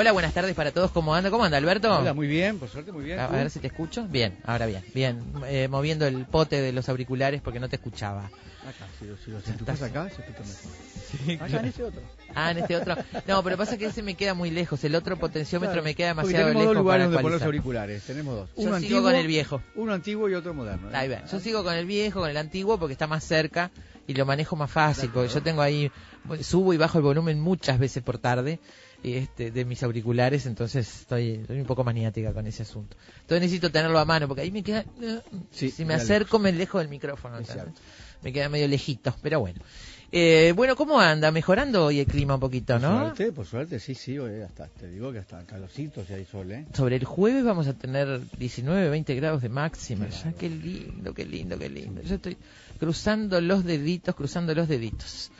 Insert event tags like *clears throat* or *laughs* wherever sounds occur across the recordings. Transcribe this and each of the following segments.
Hola, buenas tardes para todos. ¿Cómo anda? ¿Cómo anda, Alberto? Hola, muy bien, por suerte, muy bien. A, a ver si te escucho. Bien, ahora bien. Bien, eh, moviendo el pote de los auriculares porque no te escuchaba. Acá, si, lo- si los enchufás acá, se escucha mejor. Sí, Acá en ese otro. Ah, en este otro. No, pero pasa que ese me queda muy lejos. El otro potenciómetro Claro, me queda demasiado tenemos lejos dos lugares para donde poner los auriculares. Tenemos dos. Yo Uno sigo antiguo, con el viejo. Uno antiguo y otro moderno. ¿eh? Ahí va. Yo sigo con el viejo, con el antiguo, porque está más cerca y lo manejo más fácil. Porque yo tengo ahí, subo y bajo el volumen muchas veces por tarde este, de mis auriculares, entonces estoy, estoy un poco maniática con ese asunto. Entonces necesito tenerlo a mano, porque ahí me queda, Sí, si me acerco me alejo del micrófono. Me queda medio lejito, pero bueno. Eh, bueno, ¿cómo anda? Mejorando hoy el clima un poquito, Por ¿no? suerte, por suerte, sí, sí, hoy hasta, te digo que hasta calorcito si hay sol, ¿eh? Sobre el jueves vamos a tener 19, 20 grados de máxima. Qué Ya, qué lindo, qué lindo, qué lindo. Yo estoy cruzando los deditos, cruzando los deditos.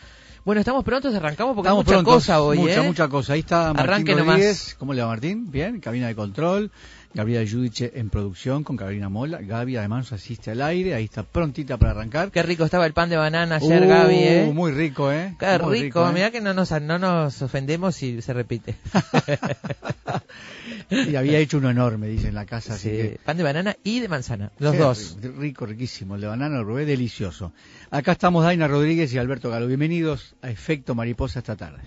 Bueno, estamos prontos, arrancamos porque Estamos hay mucha prontos, cosa hoy, mucha, ¿eh? mucha cosa. Ahí está Martín Arranque Rodríguez. nomás. ¿Cómo le va Martín? Bien, cabina de control. Gabriela Yudiche en producción con Carolina Mola. Gaby además nos asiste al aire. Ahí está prontita para arrancar. Qué rico estaba el pan de banana ayer, Uh, Gaby, ¿eh? Muy rico, ¿eh? Qué Muy rico, ¿eh? mirá que no nos, no nos ofendemos si se repite. *laughs* Y había hecho uno enorme, dice en la casa. Así Sí, que Pan de banana y de manzana, los Sí, dos. ri- Rico, riquísimo. El de banana lo probé, delicioso. Acá estamos Daina Rodríguez y Alberto Galo. Bienvenidos a Efecto Mariposa esta tarde.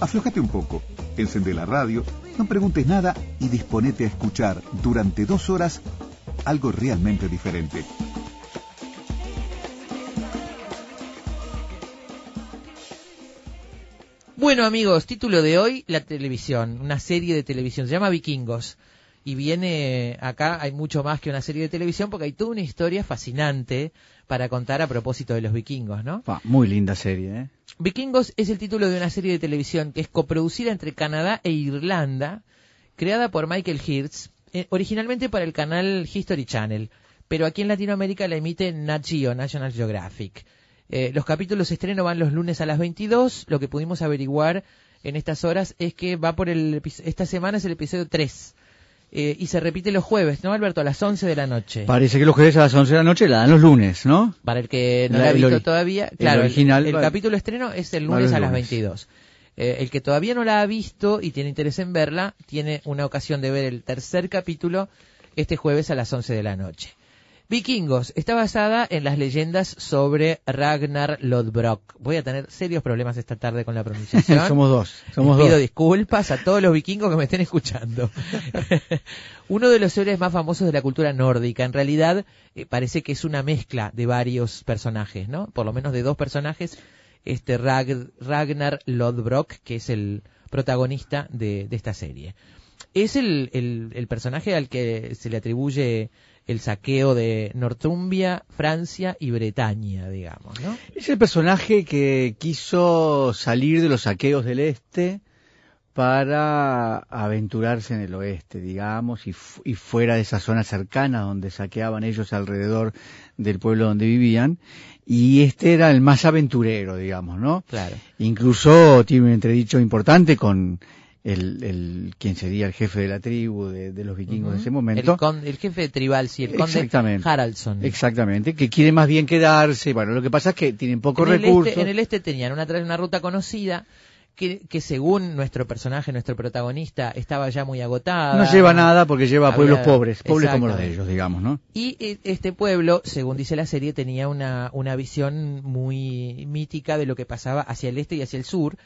Aflojate un poco, encende la radio, no preguntes nada y disponete a escuchar durante dos horas algo realmente diferente. Bueno, amigos, título de hoy, la televisión, una serie de televisión, se llama Vikingos. Y viene acá, hay mucho más que una serie de televisión porque hay toda una historia fascinante para contar a propósito de los vikingos, ¿no? Muy linda serie, ¿eh? Vikingos es el título de una serie de televisión que es coproducida entre Canadá e Irlanda, creada por Michael Hirst, eh, originalmente para el canal History Channel, pero aquí en Latinoamérica la emite Nat Geo, National Geographic. Eh, los capítulos de estreno van los lunes a las 22, lo que pudimos averiguar en estas horas es que va por el esta semana es el episodio 3. Eh, y se repite los jueves, ¿no, Alberto? A las 11 de la noche. Parece que los jueves a las 11 de la noche la dan los lunes, ¿no? Para el que no La- la ha visto todavía, claro, el, original el capítulo estreno es el lunes a las lunes. 22. Eh, el que todavía no la ha visto y tiene interés en verla, tiene una ocasión de ver el tercer capítulo este jueves a las 11 de la noche. Vikingos está basada en las leyendas sobre Ragnar Lodbrok. Voy a tener serios problemas esta tarde con la pronunciación. *laughs* somos dos, somos Les pido dos. disculpas a todos los vikingos que me estén escuchando. *laughs* Uno de los héroes más famosos de la cultura nórdica. En realidad, eh, parece que es una mezcla de varios personajes, ¿no? Por lo menos de dos personajes. Este Rag- Ragnar Lodbrok, que es el protagonista de, de esta serie. Es el, el- el personaje al que se le atribuye el saqueo de Northumbria, Francia y Bretaña, digamos, ¿no? Es el personaje que quiso salir de los saqueos del este para aventurarse en el oeste, digamos, y, y, fuera de esa zona cercana donde saqueaban ellos alrededor del pueblo donde vivían. Y este era el más aventurero, digamos, ¿no? Claro. Incluso tiene un entredicho importante con el, el quien sería el jefe de la tribu de, de los vikingos en ese momento. El, el, jefe tribal, sí, el conde Haraldson. Exactamente, que quiere más bien quedarse. Bueno, lo que pasa es que tienen pocos en recursos. Este, en el este tenían una, una ruta conocida. Que, que, según nuestro personaje, nuestro protagonista, estaba ya muy agotada. No lleva nada porque lleva a pueblos pobres, pobres como los de ellos, digamos, ¿no? Y eh, este pueblo, según dice la serie, tenía una, una visión muy mítica de lo que pasaba hacia el este y hacia el sur,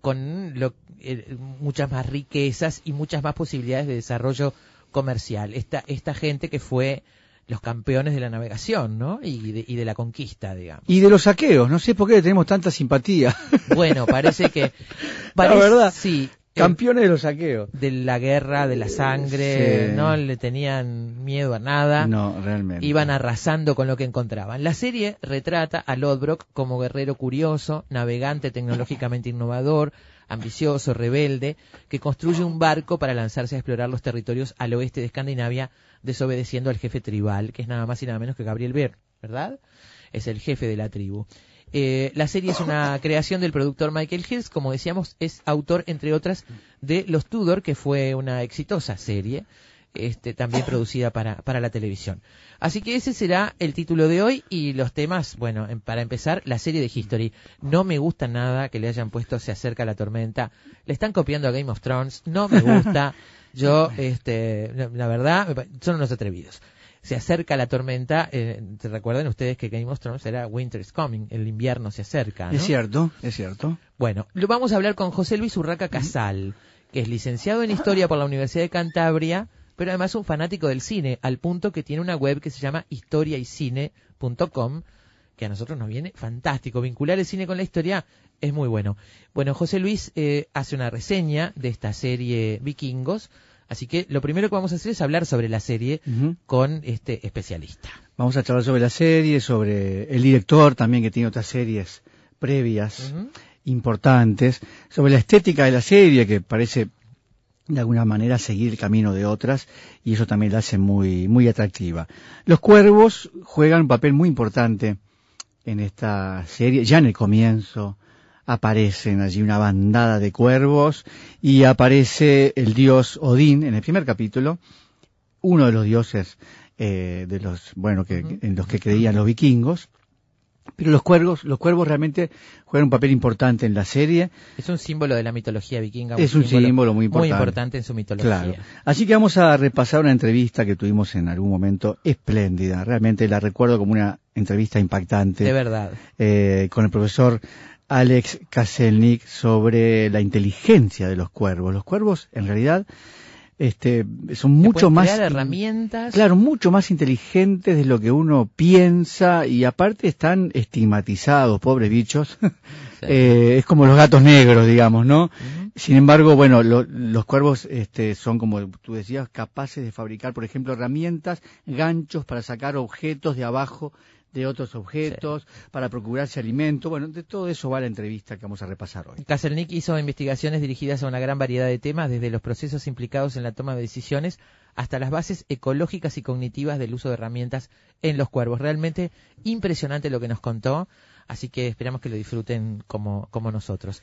con lo, eh, muchas más riquezas y muchas más posibilidades de desarrollo comercial. Esta, esta gente que fue los campeones de la navegación, ¿no? Y de, y de, la conquista, digamos. Y de los saqueos, no sé por qué tenemos tanta simpatía. Bueno, parece que... *laughs* la verdad. Sí, Campeones de los saqueos. De la guerra, de la sangre, Sí. no le tenían miedo a nada. No, realmente. Iban arrasando con lo que encontraban. La serie retrata a Lodbrok como guerrero curioso, navegante tecnológicamente innovador, ambicioso, rebelde, que construye un barco para lanzarse a explorar los territorios al oeste de Escandinavia, desobedeciendo al jefe tribal, que es nada más y nada menos que Gabriel Ver, ¿verdad? Es el jefe de la tribu. Eh, la serie es una *laughs* creación del productor Michael Hills, como decíamos, es autor, entre otras, de Los Tudor, que fue una exitosa serie, este, también producida para, para la televisión. Así que ese será el título de hoy y los temas, bueno, en- para empezar, la serie de History. No me gusta nada que le hayan puesto Se acerca la tormenta. Le están copiando a Game of Thrones. No me gusta. *laughs* Yo, este, la- verdad, son unos atrevidos. Se acerca la tormenta. Eh, ¿te recuerdan ustedes que Game of Thrones era Winter is Coming? El invierno se acerca. ¿no? Es cierto, es cierto. Bueno, lo vamos a hablar con José Luis Urraca Casal, que es licenciado en Historia por la Universidad de Cantabria, pero además un fanático del cine, al punto que tiene una web que se llama historiaycine.com, que a nosotros nos viene fantástico. Vincular el cine con la historia es muy bueno. Bueno, José Luis eh, hace una reseña de esta serie Vikingos, así que lo primero que vamos a hacer es hablar sobre la serie con este especialista. Vamos a charlar sobre la serie, sobre el director también que tiene otras series previas importantes, sobre la estética de la serie que parece de alguna manera seguir el camino de otras y eso también la hace muy muy atractiva. Los cuervos juegan un papel muy importante en esta serie, ya en el comienzo aparecen allí una bandada de cuervos y aparece el dios Odín en el primer capítulo, uno de los dioses eh, de los bueno que en los que creían los vikingos. Pero los cuervos, los cuervos realmente juegan un papel importante en la serie. Es un símbolo de la mitología vikinga. Es un símbolo muy importante. Muy importante en su mitología. Claro. Así que vamos a repasar una entrevista que tuvimos en algún momento espléndida. Realmente la recuerdo como una entrevista impactante. De verdad. eh, con el profesor Alex Kaselnik sobre la inteligencia de los cuervos. Los cuervos, en realidad, este, son mucho más, herramientas. claro, mucho más inteligentes de lo que uno piensa y aparte están estigmatizados, pobres bichos. *laughs* Sí. Eh, es como los gatos negros, digamos, ¿no? Sin embargo, bueno, lo- los cuervos este, son, como tú decías, capaces de fabricar, por ejemplo, herramientas, ganchos para sacar objetos de abajo de otros objetos, para procurarse alimento. Bueno, de todo eso va la entrevista que vamos a repasar hoy. Kaselnik hizo investigaciones dirigidas a una gran variedad de temas, desde los procesos implicados en la toma de decisiones hasta las bases ecológicas y cognitivas del uso de herramientas en los cuervos. Realmente impresionante lo que nos contó, así que esperamos que lo disfruten como, como nosotros.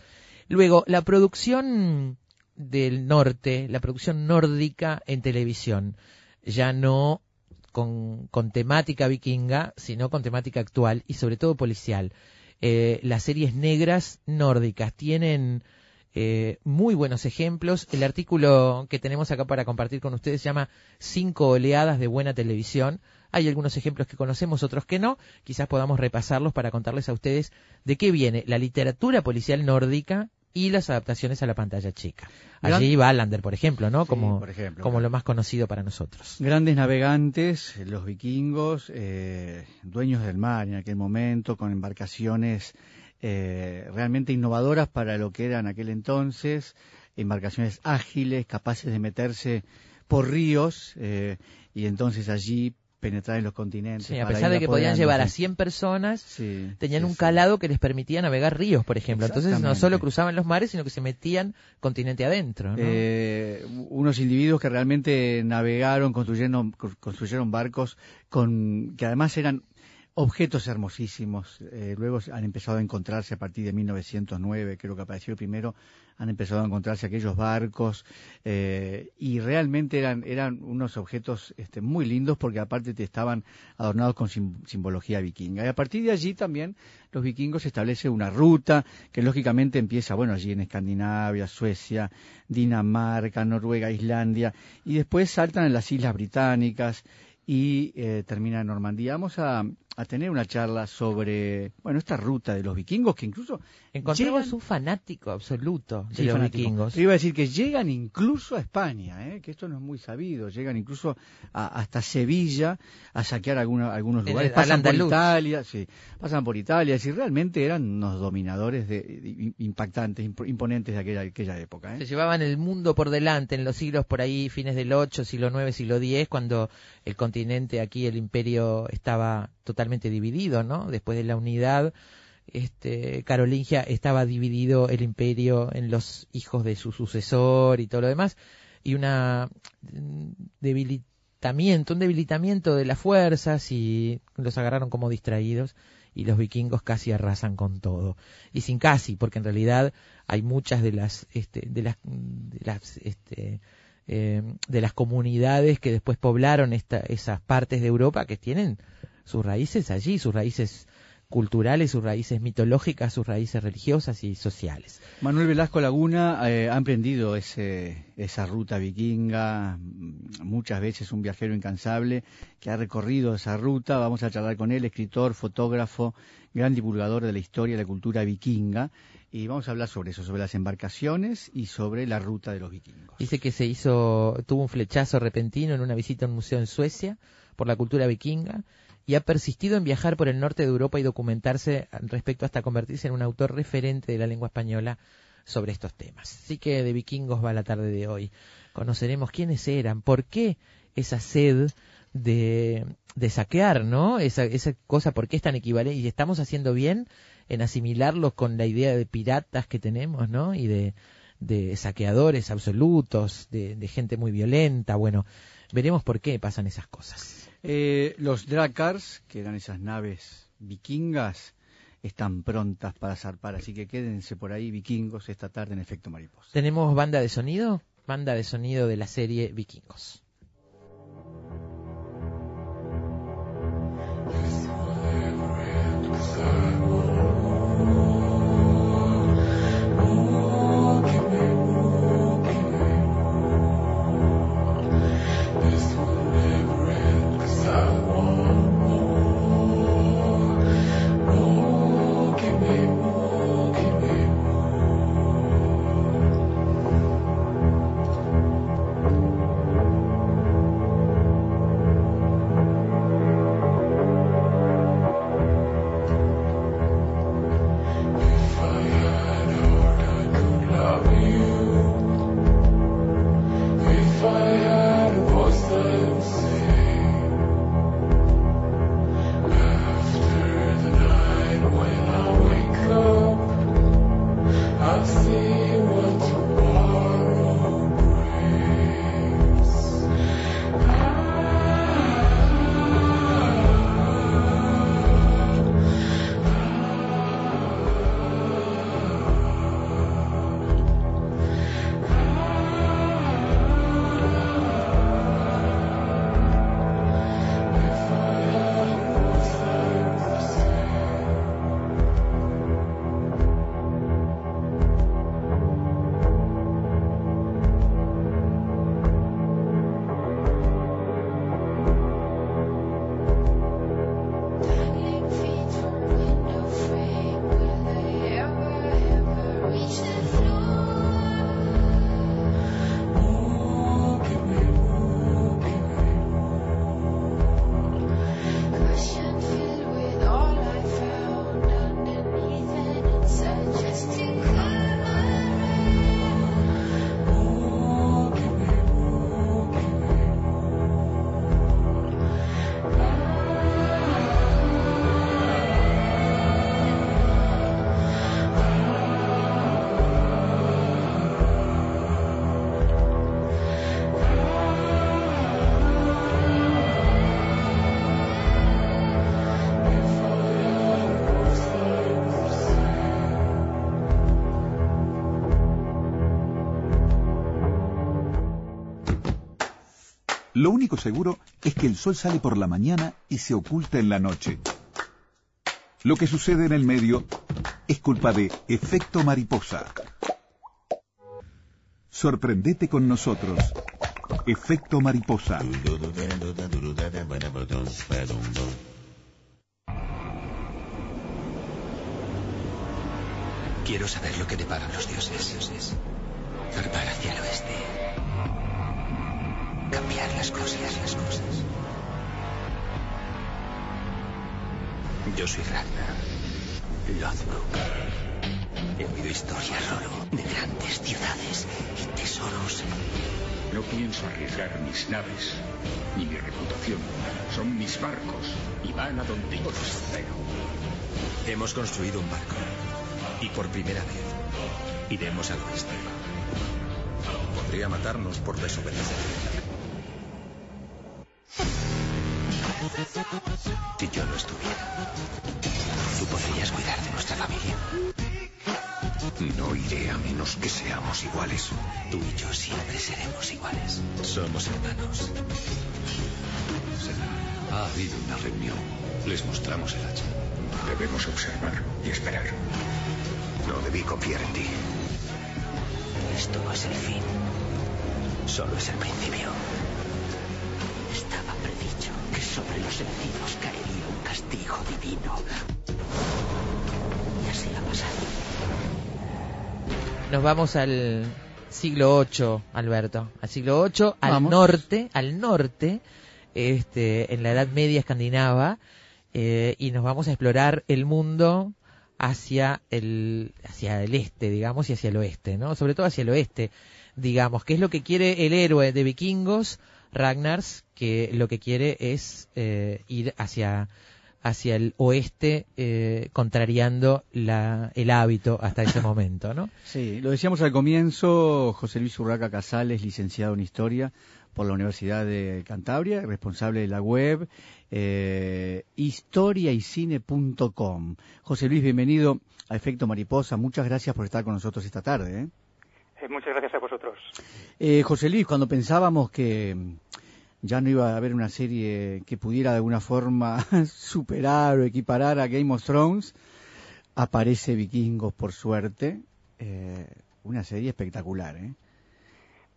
Luego, la producción del norte, la producción nórdica en televisión, ya no con, con temática vikinga, sino con temática actual y sobre todo policial. Eh, las series negras nórdicas tienen eh, muy buenos ejemplos. El artículo que tenemos acá para compartir con ustedes se llama Cinco oleadas de buena televisión. Hay algunos ejemplos que conocemos, otros que no. Quizás podamos repasarlos para contarles a ustedes de qué viene la literatura policial nórdica y las adaptaciones a la pantalla chica. Allí va Lander, por ejemplo, ¿no? Sí, como por ejemplo, como claro. lo más conocido para nosotros. Grandes navegantes, los vikingos, eh, dueños del mar en aquel momento, con embarcaciones eh, realmente innovadoras para lo que era en aquel entonces, embarcaciones ágiles, capaces de meterse por ríos, eh, y entonces allí penetrar en los continentes. Sí, a pesar de que podían llevar a 100 personas, tenían un calado que les permitía navegar ríos, por ejemplo. Entonces no solo cruzaban los mares, sino que se metían continente adentro. Eh, unos individuos que realmente navegaron, construyeron, construyeron barcos con que además eran objetos hermosísimos. Eh, luego han empezado a encontrarse a partir de 1909, creo que apareció primero, han empezado a encontrarse aquellos barcos eh, y realmente eran, eran unos objetos este, muy lindos porque aparte te estaban adornados con simbología vikinga. Y a partir de allí también los vikingos establecen una ruta que lógicamente empieza, bueno, allí en Escandinavia, Suecia, Dinamarca, Noruega, Islandia y después saltan en las Islas Británicas y eh, termina en Normandía. Vamos a, a, tener una charla sobre, bueno, esta ruta de los vikingos que incluso... Encontramos un fanático absoluto de los vikingos. iba a decir que llegan incluso a España, ¿eh? que esto no es muy sabido, llegan incluso hasta Sevilla a saquear algunos lugares. pasan por Italia, sí, pasan por Italia, decir, realmente eran unos dominadores de, impactantes, imponentes de aquella, aquella época. ¿eh? Se llevaban el mundo por delante en los siglos por ahí, fines del 8, siglo 9, siglo X, cuando el continente aquí, el imperio estaba totalmente dividido, ¿no? Después de la unidad, este, Carolingia estaba dividido el imperio en los hijos de su sucesor y todo lo demás, y una mm, debilitamiento, un debilitamiento de las fuerzas y los agarraron como distraídos y los vikingos casi arrasan con todo. Y sin casi, porque en realidad hay muchas de las, este, de las, de las, este, eh, de las comunidades que después poblaron esta, esas partes de Europa que tienen sus raíces allí, sus raíces culturales, sus raíces mitológicas, sus raíces religiosas y sociales. Manuel Velasco Laguna eh, ha emprendido ese, esa ruta vikinga, muchas veces un viajero incansable que ha recorrido esa ruta. Vamos a charlar con él, escritor, fotógrafo, gran divulgador de la historia y la cultura vikinga. Y vamos a hablar sobre eso, sobre las embarcaciones y sobre la ruta de los vikingos. Dice que se hizo, tuvo un flechazo repentino en una visita a un museo en Suecia por la cultura vikinga y ha persistido en viajar por el norte de Europa y documentarse respecto hasta convertirse en un autor referente de la lengua española sobre estos temas. Así que de vikingos va la tarde de hoy. Conoceremos quiénes eran, por qué esa sed de, saquear, ¿no? Esa, esa cosa, por qué es tan equivalente. Y estamos haciendo bien en asimilarlos con la idea de piratas que tenemos, ¿no? Y de, de saqueadores absolutos, de, de, gente muy violenta. Bueno, veremos por qué pasan esas cosas. Eh, los Drakars, que eran esas naves vikingas, están prontas para zarpar, así que quédense por ahí, vikingos, esta tarde en efecto mariposa. ¿Tenemos banda de sonido? Banda de sonido de la serie Vikingos. Lo único seguro es que el sol sale por la mañana y se oculta en la noche. Lo que sucede en el medio es culpa de efecto mariposa. Sorprendete con nosotros. Efecto mariposa. Quiero saber lo que deparan los dioses. Zarpar hacia el oeste. Cambiar las cosas, las cosas. Yo soy Ragnar. Lothbrok. He oído historias, Roro, de grandes ciudades y tesoros. No pienso arriesgar mis naves ni mi reputación. Son mis barcos y van a donde yo los ordeno. Hemos construido un barco. Y por primera vez iremos al oeste. Podría matarnos por desobedecer. Si yo no estuviera, tú podrías cuidar de nuestra familia. No iré a menos que seamos iguales. Tú y yo siempre seremos iguales. Somos hermanos. Ha habido una reunión. Les mostramos el hacha. Debemos observar y esperar. No debí confiar en ti. Esto no es el fin. Solo es el principio. Estaba sobre los enemigos caería un castigo divino. Y así ha pasado. Nos vamos al siglo VIII, Alberto. Al siglo VIII, al Vamos. norte, al norte, este, en la Edad Media escandinava, eh, y nos vamos a explorar el mundo hacia el, hacia el este, digamos, y hacia el oeste, ¿no? Sobre todo hacia el oeste, digamos, que es lo que quiere el héroe de vikingos, Ragnars, que lo que quiere es eh, ir hacia hacia el oeste, eh, contrariando la, el hábito hasta ese momento, ¿no? *laughs* Sí, lo decíamos al comienzo, José Luis Urraca Casales, licenciado en Historia por la Universidad de Cantabria, responsable de la web eh, historiaycine.com. José Luis, bienvenido a Efecto Mariposa, muchas gracias por estar con nosotros esta tarde. ¿eh? Eh, muchas gracias a vosotros. Eh, José Luis, cuando pensábamos que ya no iba a haber una serie que pudiera de alguna forma *laughs* superar o equiparar a Game of Thrones, aparece Vikingos por suerte, eh, una serie espectacular. ¿eh?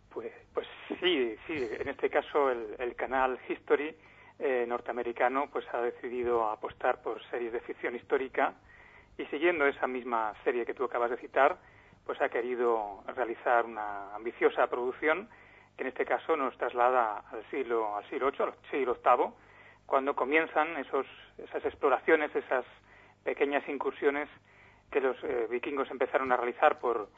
Pues, pues sí, sí. En este caso el, el canal History eh, norteamericano pues ha decidido apostar por series de ficción histórica y siguiendo esa misma serie que tú acabas de citar, pues ha querido realizar una ambiciosa producción que en este caso nos traslada al siglo al siglo VIII, al siglo VIII, cuando comienzan esos esas exploraciones, esas pequeñas incursiones que los eh, vikingos empezaron a realizar por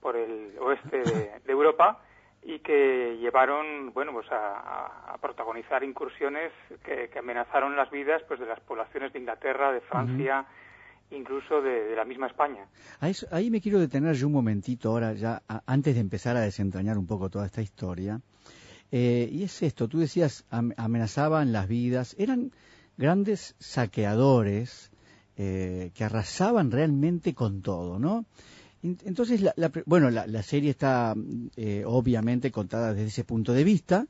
por el oeste de, de Europa y que llevaron bueno pues a, protagonizar incursiones que, que amenazaron las vidas pues de las poblaciones de Inglaterra, de Francia, incluso de, la misma España. A ahí me quiero detener yo un momentito ahora, ya antes de empezar a desentrañar un poco toda esta historia. Eh, y es esto, tú decías, am- amenazaban las vidas, eran grandes saqueadores eh, que arrasaban realmente con todo, ¿no? En- Entonces, la, la bueno, la, la serie está eh, obviamente contada desde ese punto de vista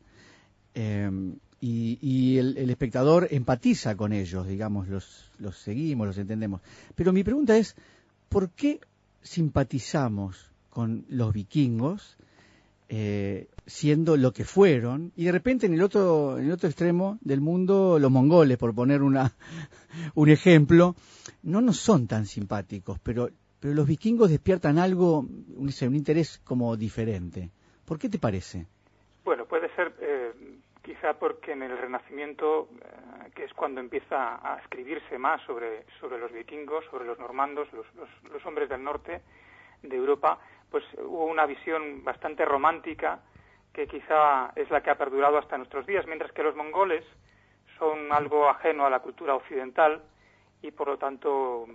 eh, y, y el, espectador empatiza con ellos, digamos, los, los seguimos, los entendemos. Pero mi pregunta es, ¿por qué simpatizamos con los vikingos eh, siendo lo que fueron y de repente en el otro en el otro extremo del mundo los mongoles por poner una *laughs* un ejemplo no nos son tan simpáticos pero pero los vikingos despiertan algo un interés como diferente ¿por qué te parece? Bueno, puede ser eh, quizá porque en el Renacimiento, eh, que es cuando empieza a escribirse más sobre, sobre los vikingos, sobre los normandos, los, los, los hombres del norte de Europa, pues hubo una visión bastante romántica que quizá es la que ha perdurado hasta nuestros días, mientras que los mongoles son algo ajeno a la cultura occidental y por lo tanto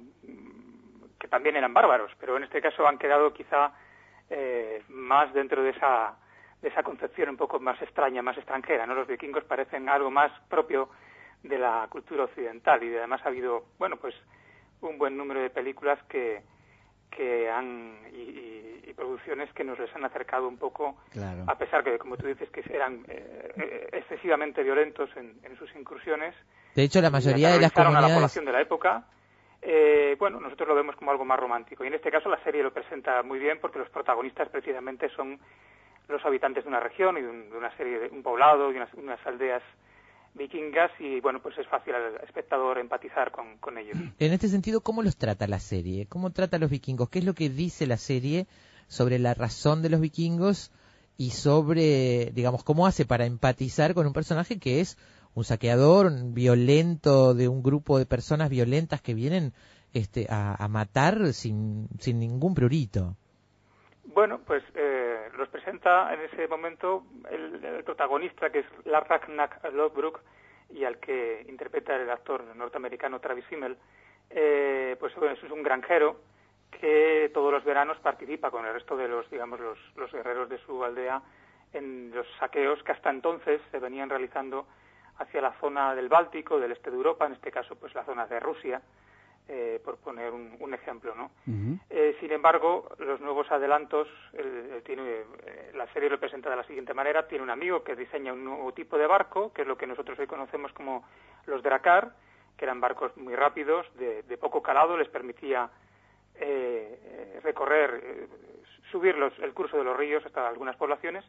que también eran bárbaros, pero en este caso han quedado quizá eh, más dentro de esa de esa concepción un poco más extraña, más extranjera, ¿no? Los vikingos parecen algo más propio de la cultura occidental y además ha habido, bueno, pues un buen número de películas que, que han y, y, producciones que nos les han acercado un poco, Claro. a pesar que, como tú dices, que eran eh, eh, excesivamente violentos en, en sus incursiones. De hecho, la mayoría de las aterrorizaron a la comunidades... población de la época. Eh, bueno, nosotros lo vemos como algo más romántico. Y en este caso la serie lo presenta muy bien porque los protagonistas precisamente son los habitantes de una región y de, un- de una serie de un poblado y unas, unas aldeas vikingas y bueno, pues es fácil al espectador empatizar con, con ellos. En este sentido, ¿cómo los trata la serie? ¿Cómo trata a los vikingos? ¿Qué es lo que dice la serie sobre la razón de los vikingos y sobre, digamos, cómo hace para empatizar con un personaje que es un saqueador un violento de un grupo de personas violentas que vienen este, a, a matar sin, sin ningún prurito? Bueno, pues eh, los presenta en ese momento el, protagonista que es Lars Ragnar Lothbrok y al que interpreta el actor norteamericano Travis Fimmel, eh, pues es un granjero que todos los veranos participa con el resto de los, digamos, los, los guerreros de su aldea en los saqueos que hasta entonces se venían realizando hacia la zona del Báltico, del este de Europa, en este caso pues la zona de Rusia, eh, por poner un, un ejemplo, ¿no? Eh, sin embargo, los nuevos adelantos, él tiene, eh, la serie lo presenta de la siguiente manera, tiene un amigo que diseña un nuevo tipo de barco, que es lo que nosotros hoy conocemos como los Drakkar, que eran barcos muy rápidos, de, de poco calado, les permitía eh, eh, recorrer, eh, subir los- el curso de los ríos hasta algunas poblaciones.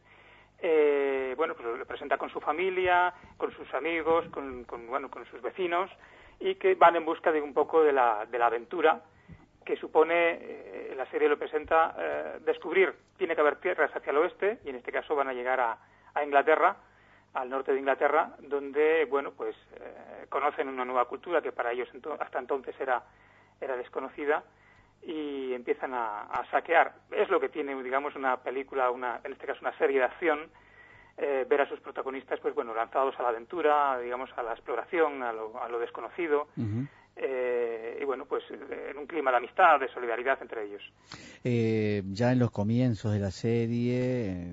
Eh, bueno, pues lo presenta con su familia, con sus amigos, con, con, bueno, con sus vecinos, y que van en busca de un poco de la, de la aventura que supone, eh, la serie lo presenta, eh, descubrir, tiene que haber tierras hacia el oeste, y en este caso van a llegar a, a Inglaterra, al norte de Inglaterra, donde, bueno, pues eh, conocen una nueva cultura que para ellos hasta entonces era, era desconocida, y empiezan a, a saquear. Es lo que tiene, digamos, una película, una, en este caso una serie de acción, eh, ver a sus protagonistas, pues bueno, lanzados a la aventura, digamos, a la exploración, a lo, a lo desconocido, eh, y bueno, pues eh, en un clima de amistad, de solidaridad entre ellos. Eh, ya en los comienzos de la serie,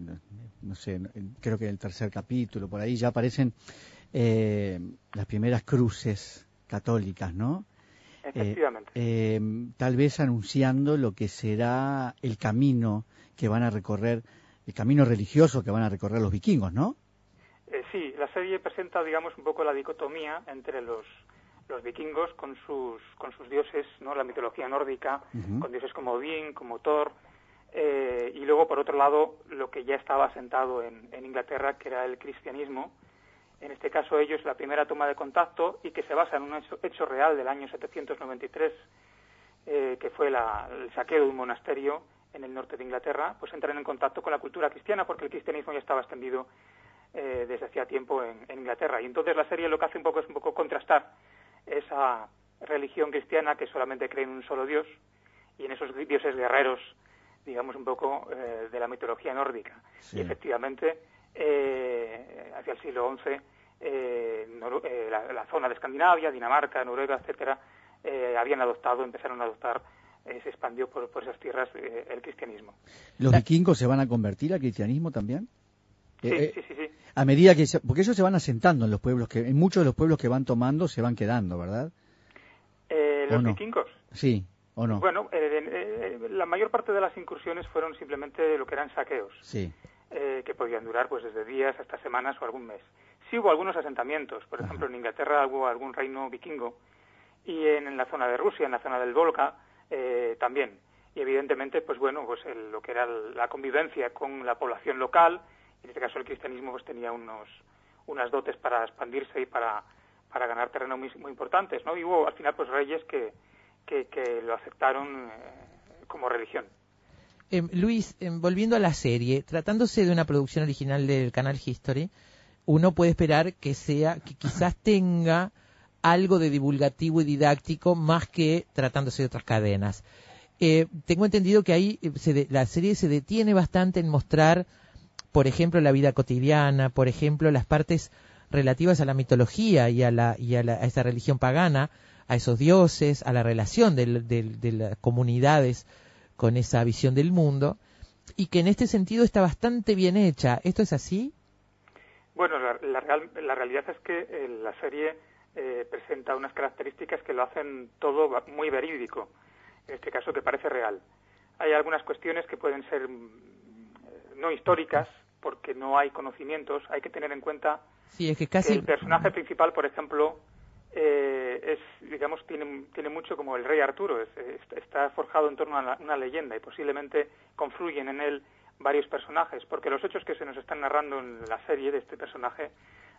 no sé, creo que en el tercer capítulo, por ahí ya aparecen eh, las primeras cruces católicas, ¿no? Efectivamente. tal vez anunciando lo que será el camino que van a recorrer, el camino religioso que van a recorrer los vikingos, ¿no? Eh, sí, la serie presenta, digamos, un poco la dicotomía entre los, los vikingos con sus, con sus dioses, ¿no? La mitología nórdica, con dioses como Odín, como Thor, eh, y luego, por otro lado, lo que ya estaba asentado en, en Inglaterra, que era el cristianismo. En este caso, ellos, la primera toma de contacto, y que se basa en un hecho, hecho real del año 793, eh, que fue la- el saqueo de un monasterio en el norte de Inglaterra, pues entran en contacto con la cultura cristiana, porque el cristianismo ya estaba extendido eh, desde hacía tiempo en, en Inglaterra. Y entonces la serie lo que hace un poco es un poco contrastar esa religión cristiana que solamente cree en un solo Dios y en esos dioses guerreros, digamos un poco eh, de la mitología nórdica. Sí. Y efectivamente, eh, hacia el siglo XI, eh, eh, la, la zona de Escandinavia, Dinamarca, Noruega, etcétera, habían adoptado, empezaron a adoptar, eh, se expandió por, por esas tierras eh, el cristianismo. ¿Los vikingos se van a convertir al cristianismo también? Sí, Eh, sí, sí, sí. A medida que se- porque ellos se van asentando en los pueblos que en muchos de los pueblos que van tomando se van quedando, ¿verdad? Eh, ¿O los no? vikingos. Sí, ¿o no? Bueno, la mayor parte de las incursiones fueron simplemente lo que eran saqueos, Sí. eh, que podían durar pues desde días hasta semanas o algún mes. Sí hubo algunos asentamientos, por ejemplo en Inglaterra hubo algún reino vikingo y en, en la zona de Rusia, en la zona del Volga eh, también. Y evidentemente, pues bueno, pues el- lo que era la convivencia con la población local, en este caso el cristianismo pues tenía unos unas dotes para expandirse y para para ganar terreno muy, muy importantes, ¿no? Y hubo al final pues reyes que que, lo aceptaron eh, como religión. Em, Luis, em, volviendo a la serie, tratándose de una producción original del canal History, uno puede esperar que sea, que quizás tenga algo de divulgativo y didáctico más que tratándose de otras cadenas. Eh, tengo entendido que ahí eh, se de- la serie se detiene bastante en mostrar, por ejemplo, la vida cotidiana, por ejemplo, las partes relativas a la mitología y a, la, y a, la- a esa religión pagana, a esos dioses, a la relación del- del- de las comunidades con esa visión del mundo, y que en este sentido está bastante bien hecha. ¿Esto es así? Bueno, la, la real- la realidad es que eh, la serie eh, presenta unas características que lo hacen todo muy verídico, en este caso que parece real. hay algunas cuestiones que pueden ser mm, no históricas, porque no hay conocimientos. Hay que tener en cuenta sí, es que, casi... el personaje principal, por ejemplo, eh, es, digamos, tiene, tiene mucho como el rey Arturo, está forjado en torno a una leyenda y posiblemente confluyen en él varios personajes, porque los hechos que se nos están narrando en la serie de este personaje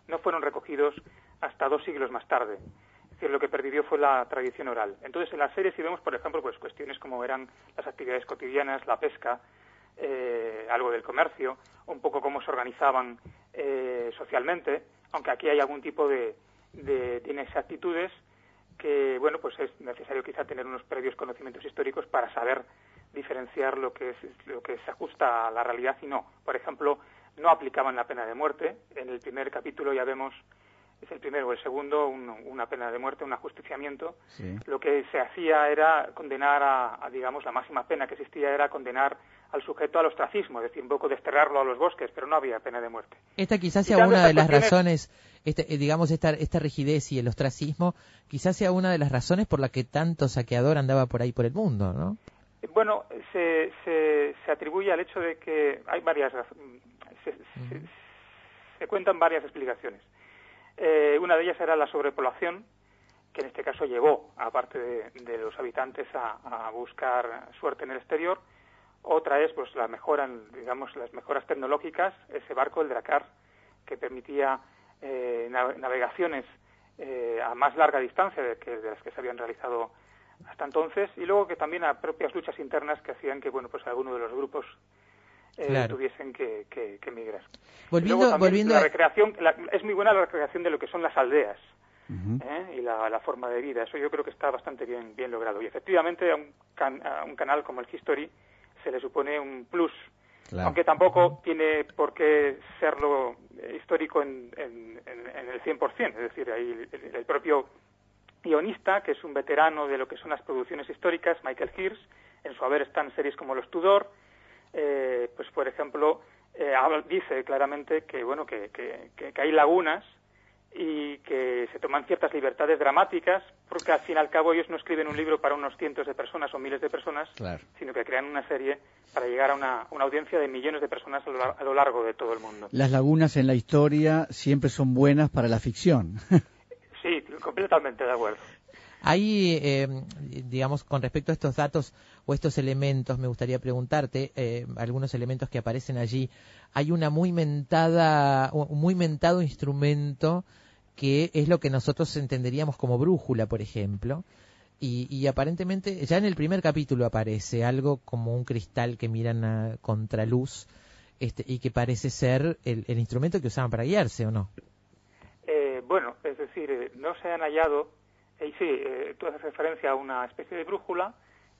no fueron recogidos hasta dos siglos más tarde. Es decir, lo que pervivió fue la tradición oral. Entonces, en la serie si vemos, por ejemplo, pues cuestiones como eran las actividades cotidianas, la pesca, eh, algo del comercio, un poco cómo se organizaban eh, socialmente, aunque aquí hay algún tipo de, de, de inexactitudes que, bueno, pues es necesario quizá tener unos previos conocimientos históricos para saber diferenciar lo que, es, lo que se ajusta a la realidad y no. Por ejemplo, no aplicaban la pena de muerte. En el primer capítulo ya vemos, es el primero o el segundo, una pena de muerte, un ajusticiamiento. Lo que se hacía era condenar a, digamos, la máxima pena que existía era condenar al sujeto al ostracismo, es decir, un poco desterrarlo a los bosques, pero no había pena de muerte. Esta quizás sea una de las razones, este, eh, digamos, esta, esta rigidez y el ostracismo, quizás sea una de las razones por la que tanto saqueador andaba por ahí por el mundo, ¿no? Bueno, se, se, se atribuye al hecho de que hay varias se, se, cuentan varias explicaciones. Eh, una de ellas era la sobrepoblación, que en este caso llevó, aparte de, de los habitantes, a, a, buscar suerte en el exterior. Otra es, pues, la mejora, digamos, las mejoras tecnológicas, ese barco, el Dracar, que permitía eh, navegaciones eh, a más larga distancia de, que, de las que se habían realizado hasta entonces, y luego que también a propias luchas internas que hacían que, bueno, pues alguno de los grupos eh, tuviesen que, que, que, migrar. Volviendo, volviendo la recreación, es muy buena la recreación de lo que son las aldeas. ¿eh? y la, la, forma de vida. Eso yo creo que está bastante bien, bien logrado. Y efectivamente a un, a un canal como el History se le supone un plus, claro. aunque tampoco tiene por qué serlo histórico en, en, en el 100%. Es decir, ahí el, el, propio guionista, que es un veterano de lo que son las producciones históricas, Michael Hirsch, en su haber están series como Los Tudor, eh, pues por ejemplo, eh, dice claramente que, bueno, que, que, que, hay lagunas y que se toman ciertas libertades dramáticas, porque al fin y al cabo ellos no escriben un libro para unos cientos de personas o miles de personas, claro. sino que crean una serie para llegar a una, una audiencia de millones de personas a lo, a lo, largo de todo el mundo. Las lagunas en la historia siempre son buenas para la ficción. *laughs* sí, completamente de acuerdo. Hay, eh, digamos, con respecto a estos datos o estos elementos, me gustaría preguntarte, eh, algunos elementos que aparecen allí, hay una muy mentada, un muy mentado instrumento que es lo que nosotros entenderíamos como brújula, por ejemplo, y, y, aparentemente ya en el primer capítulo aparece algo como un cristal que miran a contraluz este, y que parece ser el, el, instrumento que usaban para guiarse, ¿o no? Eh, bueno, es decir, eh, no se han hallado y sí, eh, tú haces referencia a una especie de brújula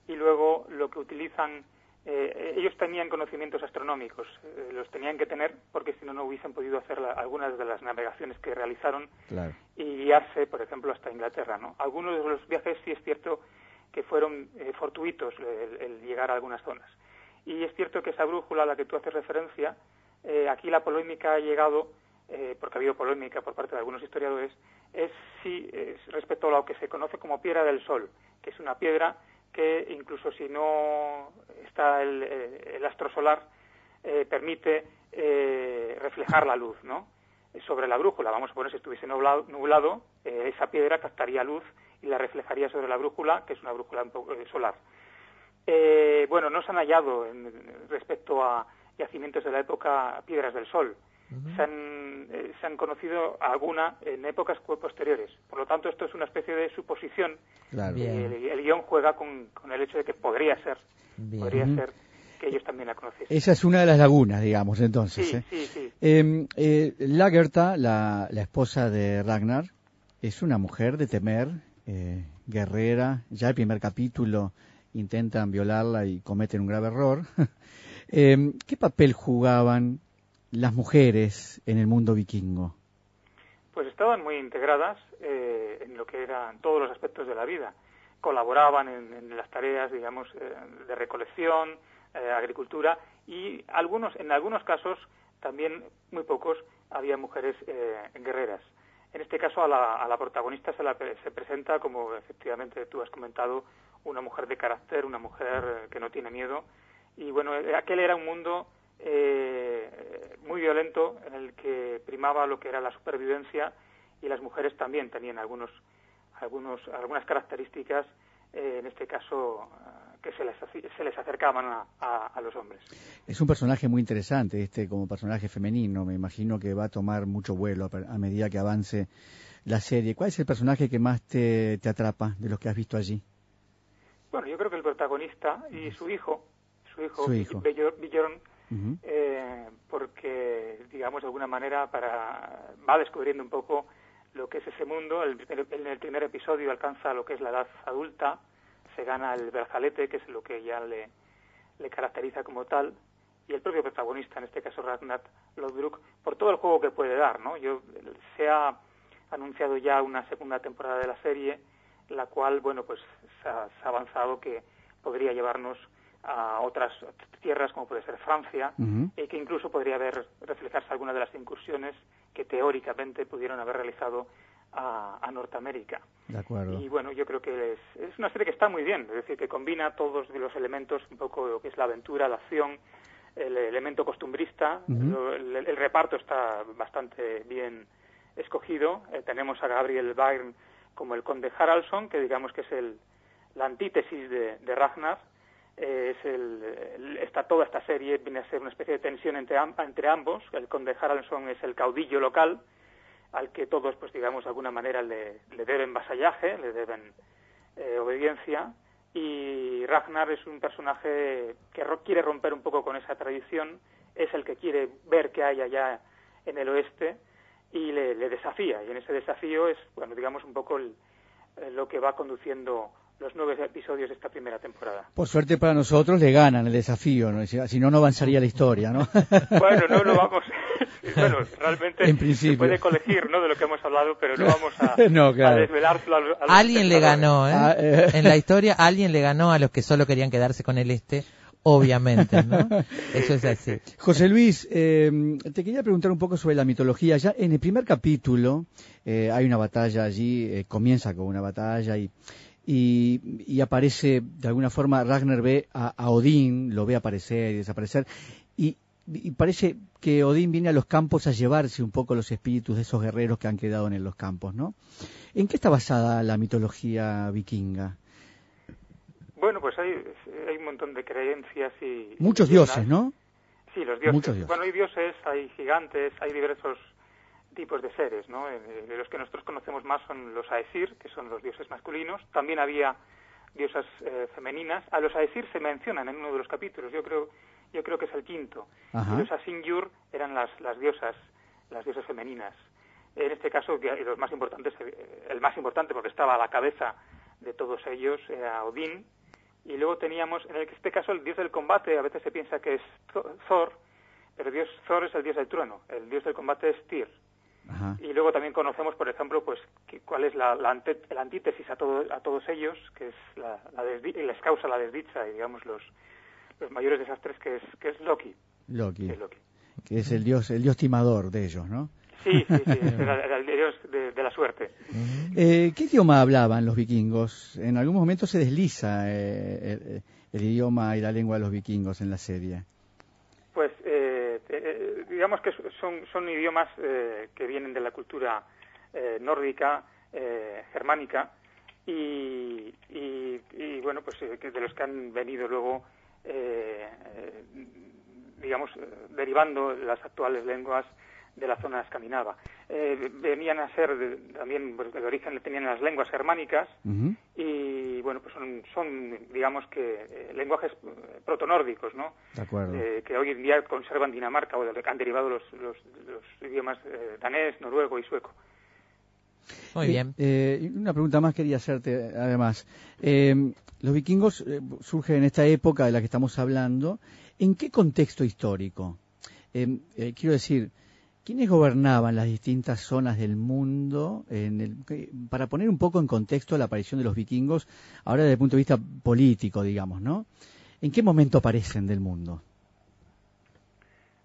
y luego lo que utilizan, eh, ellos tenían conocimientos astronómicos, eh, los tenían que tener porque si no, no hubiesen podido hacer la, algunas de las navegaciones que realizaron claro. y guiarse, por ejemplo, hasta Inglaterra. ¿no? Algunos de los viajes sí es cierto que fueron eh, fortuitos el, el, llegar a algunas zonas. Y es cierto que esa brújula a la que tú haces referencia, eh, aquí la polémica ha llegado, eh, porque ha habido polémica por parte de algunos historiadores, es si es respecto a lo que se conoce como piedra del sol, que es una piedra que incluso si no está el, el astro solar eh, permite eh, reflejar la luz, ¿no? Sobre la brújula, vamos a poner si estuviese nublado, nublado eh, esa piedra captaría luz y la reflejaría sobre la brújula, que es una brújula eh, solar. bueno, no se han hallado en, respecto a yacimientos de la época piedras del sol. Uh -huh. se, han, eh, se, han, conocido alguna en épocas posteriores. Por lo tanto, esto es una especie de suposición. Claro. El, el, guion juega con, con, el hecho de que podría ser, Bien. podría ser que ellos también la conociesen. Esa es una de las lagunas, digamos, entonces. Sí, ¿eh? sí, sí. Eh, eh, Lagerta, la, la, esposa de Ragnar, es una mujer de temer, eh, guerrera. Ya el primer capítulo intentan violarla y cometen un grave error. *laughs* Eh, ¿Qué papel jugaban las mujeres en el mundo vikingo? Pues estaban muy integradas eh, en lo que eran todos los aspectos de la vida. Colaboraban en, las tareas, digamos, eh, de recolección, eh, agricultura y algunos, en algunos casos, también muy pocos, había mujeres eh, guerreras. En este caso, a la, a la protagonista se, la, se presenta, como efectivamente tú has comentado, una mujer de carácter, una mujer que no tiene miedo. Y bueno, aquel era un mundo eh, muy violento en el que primaba lo que era la supervivencia y las mujeres también tenían algunos, algunos, algunas características, eh, en este caso, eh, que se les, se les acercaban a, a, los hombres. Es un personaje muy interesante, este como personaje femenino. Me imagino que va a tomar mucho vuelo a, medida que avance la serie. ¿Cuál es el personaje que más te, te atrapa de los que has visto allí? Bueno, yo creo que el protagonista y su hijo, su hijo, su hijo. Eh, porque, digamos, de alguna manera para, va descubriendo un poco lo que es ese mundo. El, en el primer episodio alcanza lo que es la edad adulta, se gana el brazalete, que es lo que ya le, caracteriza como tal, y el propio protagonista, en este caso Ragnar Lodbrok, por todo el juego que puede dar, ¿no? Yo, se ha anunciado ya una segunda temporada de la serie, la cual, bueno, pues se ha, avanzado que podría llevarnos a otras tierras como puede ser Francia y que incluso podría haber reflejarse algunas de las incursiones que teóricamente pudieron haber realizado a, Norteamérica. De acuerdo. Y bueno, yo creo que es, es, una serie que está muy bien, es decir, que combina todos los elementos, un poco lo que es la aventura, la acción, el elemento costumbrista, el, reparto está bastante bien escogido. Eh, tenemos a Gabriel Byrne como el conde Haraldson, que digamos que es el, la antítesis de, de Ragnar. Eh, es el, está toda esta serie viene a ser una especie de tensión entre, ambos. El conde Haraldson es el caudillo local, al que todos, pues digamos, de alguna manera le, deben vasallaje, le deben eh, obediencia, y Ragnar es un personaje que quiere romper un poco con esa tradición, es el que quiere ver qué hay allá en el oeste y le, desafía, y en ese desafío es, bueno, digamos, un poco lo que va conduciendo los nueve episodios de esta primera temporada. Por suerte para nosotros le ganan el desafío, ¿no? si no, no avanzaría la historia, ¿no? *laughs* bueno, no lo vamos, *laughs* *laughs* bueno, realmente en se puede colegir, ¿no? De lo que hemos hablado, pero no vamos a, desvelarlo. A, alguien le ganó, ¿eh? Ah, ¿eh? En la historia, alguien le ganó a los que solo querían quedarse con el este. Obviamente, ¿no? Eso es así. José Luis, eh, te quería preguntar un poco sobre la mitología. Ya en el primer capítulo eh, hay una batalla allí, eh, comienza con una batalla y, y, aparece, de alguna forma, Ragnar ve a, a, Odín, lo ve aparecer y desaparecer, y, y parece que Odín viene a los campos a llevarse un poco los espíritus de esos guerreros que han quedado en los campos, ¿no? ¿En qué está basada la mitología vikinga? Bueno, pues hay, hay un montón de creencias y... Muchos dioses, ¿no? Sí, los dioses. Bueno, hay dioses, hay gigantes, hay diversos tipos de seres, ¿no? Eh, de los que nosotros conocemos más son los Aesir, que son los dioses masculinos. También había diosas eh, femeninas. A los Aesir se mencionan en uno de los capítulos. Yo creo yo creo que es el quinto. Ajá. Los Asingyur eran las, las diosas, las diosas femeninas. En este caso, los más importantes, el más importante porque estaba a la cabeza de todos ellos era Odín. Y luego teníamos, en este caso, el dios del combate, a veces se piensa que es Thor, pero dios Thor es el dios del trueno, el dios del combate es Tyr. Y luego también conocemos, por ejemplo, pues cuál es la, la, antítesis a, todo, a todos ellos, que es la, la les causa la desdicha y, digamos, los, los mayores desastres que es, que es Loki. Loki. Que es, el dios, el dios timador de ellos, ¿no? Sí, sí, sí, *laughs* era, el dios de, la suerte. Eh, ¿Qué idioma hablaban los vikingos? En algún momento se desliza eh, el, idioma y la lengua de los vikingos en la serie. Eh, digamos que son, son idiomas que vienen de la cultura nórdica, germánica, y, y, y, bueno, pues de los que han venido luego eh, digamos, derivando las actuales lenguas de la zona escandinava. Eh, venían a ser también, pues, de origen tenían las lenguas germánicas y, bueno, pues son, digamos que, eh, lenguajes protonórdicos, ¿no? que hoy en día conservan Dinamarca o de que han derivado los, los, idiomas danés, noruego y sueco. Muy bien. una pregunta más quería hacerte, además. Los vikingos eh, surgen en esta época de la que estamos hablando. ¿En qué contexto histórico? Eh, quiero decir, ¿quiénes gobernaban las distintas zonas del mundo? para poner un poco en contexto la aparición de los vikingos, ahora desde el punto de vista político, digamos, ¿no? ¿En qué momento aparecen del mundo?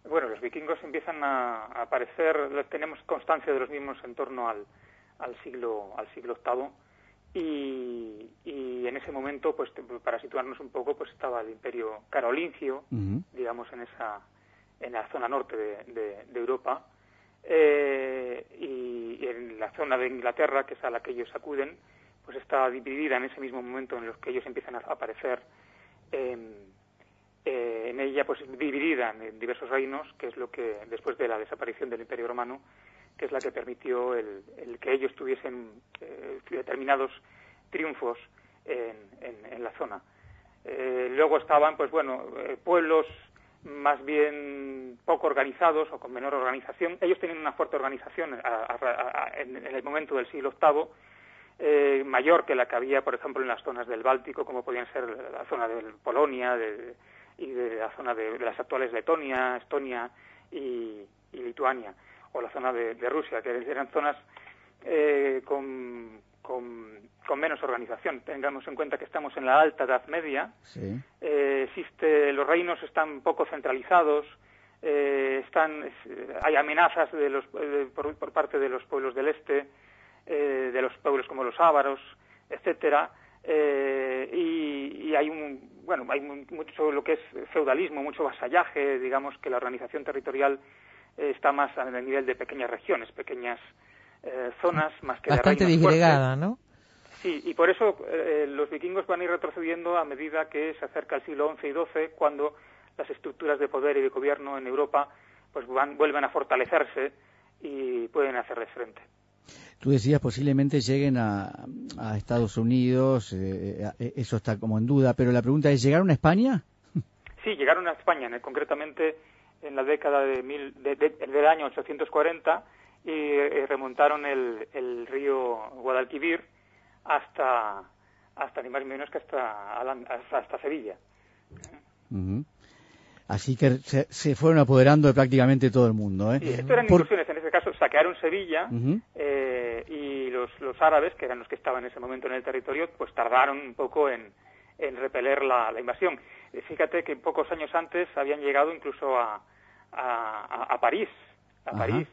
Bueno, los vikingos empiezan a, aparecer, tenemos constancia de los mismos en torno al, al siglo al siglo VIII y, y en ese momento, pues para situarnos un poco, pues estaba el Imperio Carolingio, digamos en esa en la zona norte de, Europa eh, y, en la zona de Inglaterra, que es a la que ellos acuden, pues está dividida en ese mismo momento en los que ellos empiezan a aparecer. Eh, en ella, pues dividida en diversos reinos, que es lo que después de la desaparición del Imperio Romano, que es la que permitió el, que ellos tuviesen eh, determinados triunfos en, la zona. Eh, luego estaban, pues bueno, eh, pueblos más bien poco organizados o con menor organización. Ellos tenían una fuerte organización en, el momento del siglo VIII, mayor que la que había, por ejemplo, en las zonas del Báltico, como podían ser la zona de Polonia y de la zona de, las actuales Letonia, Estonia y Lituania o la zona de, Rusia, que eran zonas eh, con, con, menos organización. Tengamos en cuenta que estamos en la alta Edad Media. Eh, existe, los reinos están poco centralizados. Eh, están, hay amenazas de los, por, parte de los pueblos del este, de los pueblos como los ávaros, etcétera. y, hay un bueno hay mucho lo que es feudalismo mucho vasallaje digamos que la organización territorial está más a nivel de pequeñas regiones, pequeñas eh, zonas, más que Bastante disgregada, ¿no? Sí, y por eso eh, los vikingos van a ir retrocediendo a medida que se acerca el siglo XI y XII, cuando las estructuras de poder y de gobierno en Europa pues van, vuelven a fortalecerse y pueden hacerles frente. Tú decías posiblemente lleguen a, Estados Unidos, eh, eso está como en duda, pero la pregunta es, ¿llegaron a España? *laughs* Sí, llegaron a España, concretamente en la década de mil, del año 840 y eh, remontaron el, el, río Guadalquivir hasta hasta ni más ni menos que hasta hasta, Sevilla. Así que se, fueron apoderando de prácticamente todo el mundo. ¿eh? Sí, esto eran incursiones, en ese caso saquearon Sevilla eh, y los, los árabes, que eran los que estaban en ese momento en el territorio, pues tardaron un poco en, en repeler la, invasión. Eh, fíjate que pocos años antes habían llegado incluso a, a, París, a París,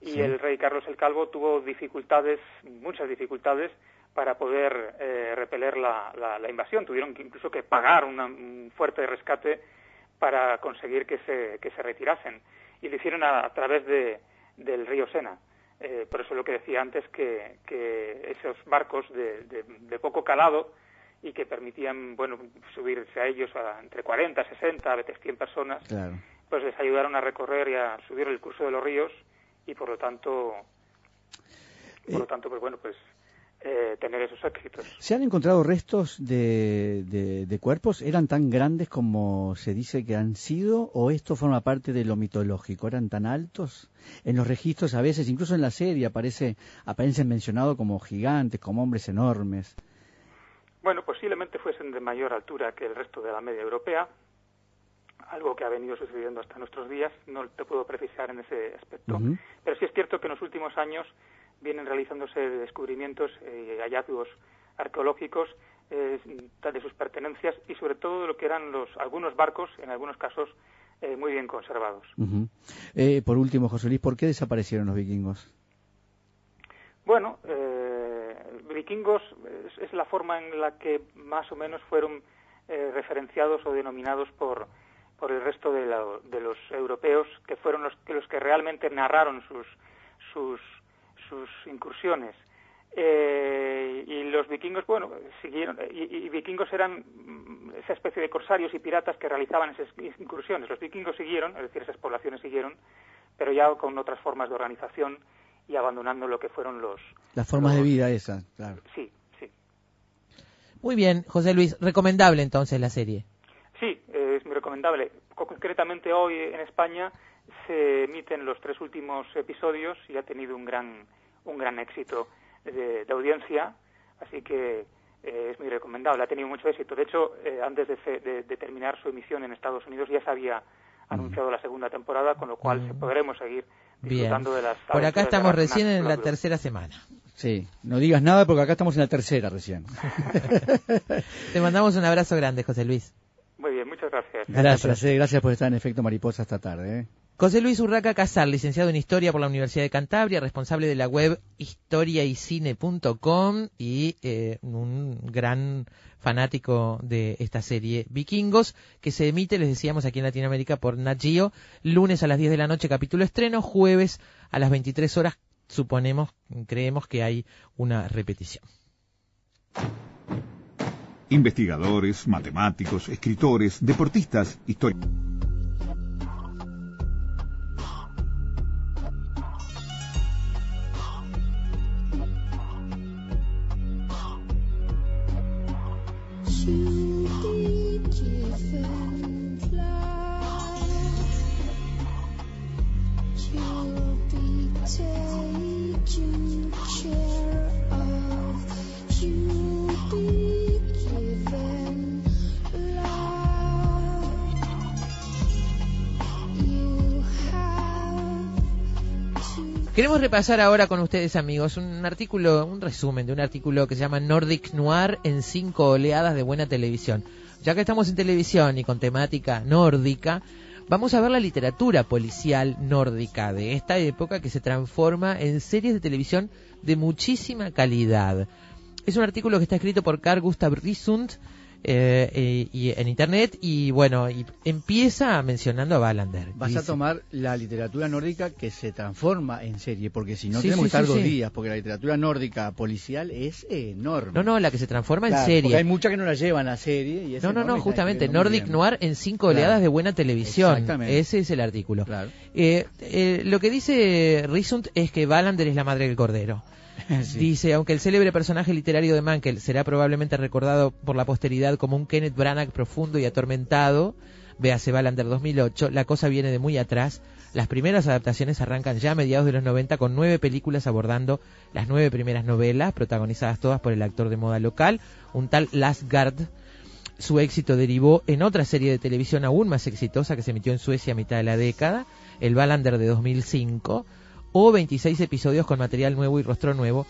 y el rey Carlos el Calvo tuvo dificultades, muchas dificultades, para poder eh, repeler la, la, invasión. Tuvieron que incluso que pagar un fuerte rescate para conseguir que se, que se retirasen. Y lo hicieron a, través de, del río Sena. Eh, por eso lo que decía antes, que, que esos barcos de, de poco calado y que permitían bueno subirse a ellos a entre 40, 60, a veces 100 personas, pues les ayudaron a recorrer y a subir el curso de los ríos y por lo tanto, por lo eh, tanto, pues bueno, pues eh, tener esos éxitos. ¿Se han encontrado restos de, de, cuerpos? ¿Eran tan grandes como se dice que han sido? ¿O esto forma parte de lo mitológico? ¿Eran tan altos? En los registros a veces, incluso en la serie, aparece, aparecen mencionados como gigantes, como hombres enormes. Bueno, posiblemente fuesen de mayor altura que el resto de la media europea, algo que ha venido sucediendo hasta nuestros días, no te puedo precisar en ese aspecto. Pero sí es cierto que en los últimos años vienen realizándose descubrimientos y hallazgos arqueológicos eh, de sus pertenencias y sobre todo de lo que eran los algunos barcos, en algunos casos eh, muy bien conservados. Eh, por último, José Luis, ¿por qué desaparecieron los vikingos? Bueno, vikingos es, la forma en la que más o menos fueron eh, referenciados o denominados por, por el resto de, de, los europeos, que fueron los, los que realmente narraron sus, sus, sus incursiones. Eh, y los vikingos, bueno, siguieron, y, vikingos eran mm, esa especie de corsarios y piratas que realizaban esas incursiones. Los vikingos siguieron, es decir, esas poblaciones siguieron, pero ya con otras formas de organización y abandonando lo que fueron los... Las formas de vida esas, claro. Sí, sí. Muy bien, José Luis, recomendable entonces la serie. Muy recomendable. Concretamente hoy en España se emiten los tres últimos episodios y ha tenido un gran, un gran éxito de, audiencia, así que eh, es muy recomendable, ha tenido mucho éxito. De hecho, eh, antes de, de, terminar su emisión en Estados Unidos ya se había anunciado la segunda temporada, con lo cual podremos seguir disfrutando de las... Por acá estamos recién en la tercera semana. Sí, no digas nada porque acá estamos en la tercera recién. *laughs* *laughs* Te mandamos un abrazo grande, José Luis. Muchas gracias. Gracias, gracias, eh, gracias por estar en Efecto Mariposa esta tarde. Eh. José Luis Urraca Casar, licenciado en Historia por la Universidad de Cantabria, responsable de la web historiaycine.com y eh, un gran fanático de esta serie Vikingos, que se emite, les decíamos, aquí en Latinoamérica por Nat Geo, lunes a las 10 de la noche capítulo estreno, jueves a las 23 horas, suponemos, creemos que hay una repetición. Investigadores, matemáticos, escritores, deportistas, historiadores. Queremos repasar ahora con ustedes, amigos, un artículo, un resumen de un artículo que se llama Nordic Noir en cinco oleadas de buena televisión. Ya que estamos en televisión y con temática nórdica, vamos a ver la literatura policial nórdica de esta época que se transforma en series de televisión de muchísima calidad. Es un artículo que está escrito por Carl Gustav Risund, eh, y, en internet y bueno, y empieza mencionando a Ballander. Vas a tomar la literatura nórdica que se transforma en serie, porque si no tenemos que estar dos días, porque la literatura nórdica policial es enorme. No, no, la que se transforma en serie. Porque hay muchas que no la llevan a serie. Y no, no, no, justamente, Nordic Noir en cinco oleadas de buena televisión. Ese es el artículo. Eh, eh, lo que dice Risund es que Ballander es la madre del cordero. *laughs* Dice, aunque el célebre personaje literario de Mankel será probablemente recordado por la posteridad como un Kenneth Branagh profundo y atormentado, véase Ballander 2008, la cosa viene de muy atrás. Las primeras adaptaciones arrancan ya a mediados de los 90 con nueve películas abordando las nueve primeras novelas, protagonizadas todas por el actor de moda local, un tal Lasgard. Su éxito derivó en otra serie de televisión aún más exitosa que se emitió en Suecia a mitad de la década, el Ballander de 2005, o 26 episodios con material nuevo y rostro nuevo,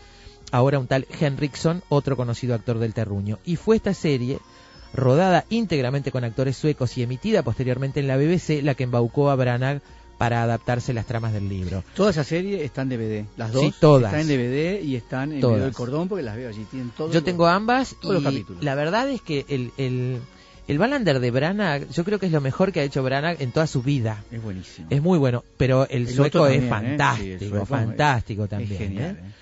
ahora un tal Henriksson, otro conocido actor del terruño. Y fue esta serie, rodada íntegramente con actores suecos y emitida posteriormente en la BBC, la que embaucó a Branagh para adaptarse las tramas del libro. Toda esa serie está en DVD, las dos sí, todas. están en DVD y están en el cordón porque las veo allí, tienen todos Yo tengo ambas y los capítulos. la verdad es que el, el el Ballander de Branagh, yo creo que es lo mejor que ha hecho Branagh en toda su vida. Es buenísimo. Es muy bueno, pero el, sueco es ¿eh? fantástico, fantástico también. Es genial, ¿eh?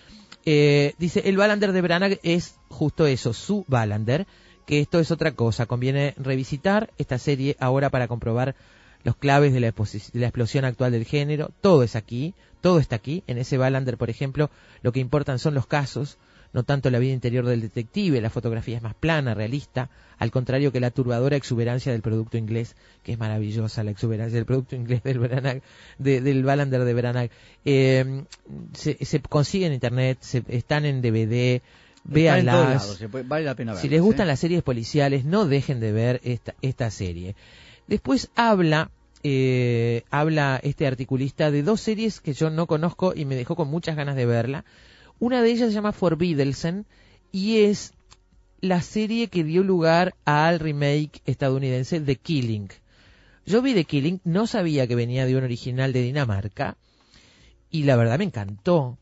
¿eh? dice, el Ballander de Branagh es justo eso, su Ballander, que esto es otra cosa. Conviene revisitar esta serie ahora para comprobar los claves de la, de la, explosión actual del género. Todo es aquí, todo está aquí. En ese Ballander, por ejemplo, lo que importan son los casos, no tanto la vida interior del detective, la fotografía es más plana, realista, al contrario que la turbadora exuberancia del producto inglés, que es maravillosa la exuberancia del producto inglés del Branagh, del Ballander de Branagh. Eh, se, consigue en internet, se, están en DVD, véanlas. vale la pena si les gustan ¿eh? las series policiales, no dejen de ver esta, esta serie. Después habla eh, habla este articulista de dos series que yo no conozco y me dejó con muchas ganas de verla. Una de ellas se llama Forbiddelsen y es la serie que dio lugar al remake estadounidense The Killing. Yo vi The Killing, no sabía que venía de un original de Dinamarca y la verdad me encantó.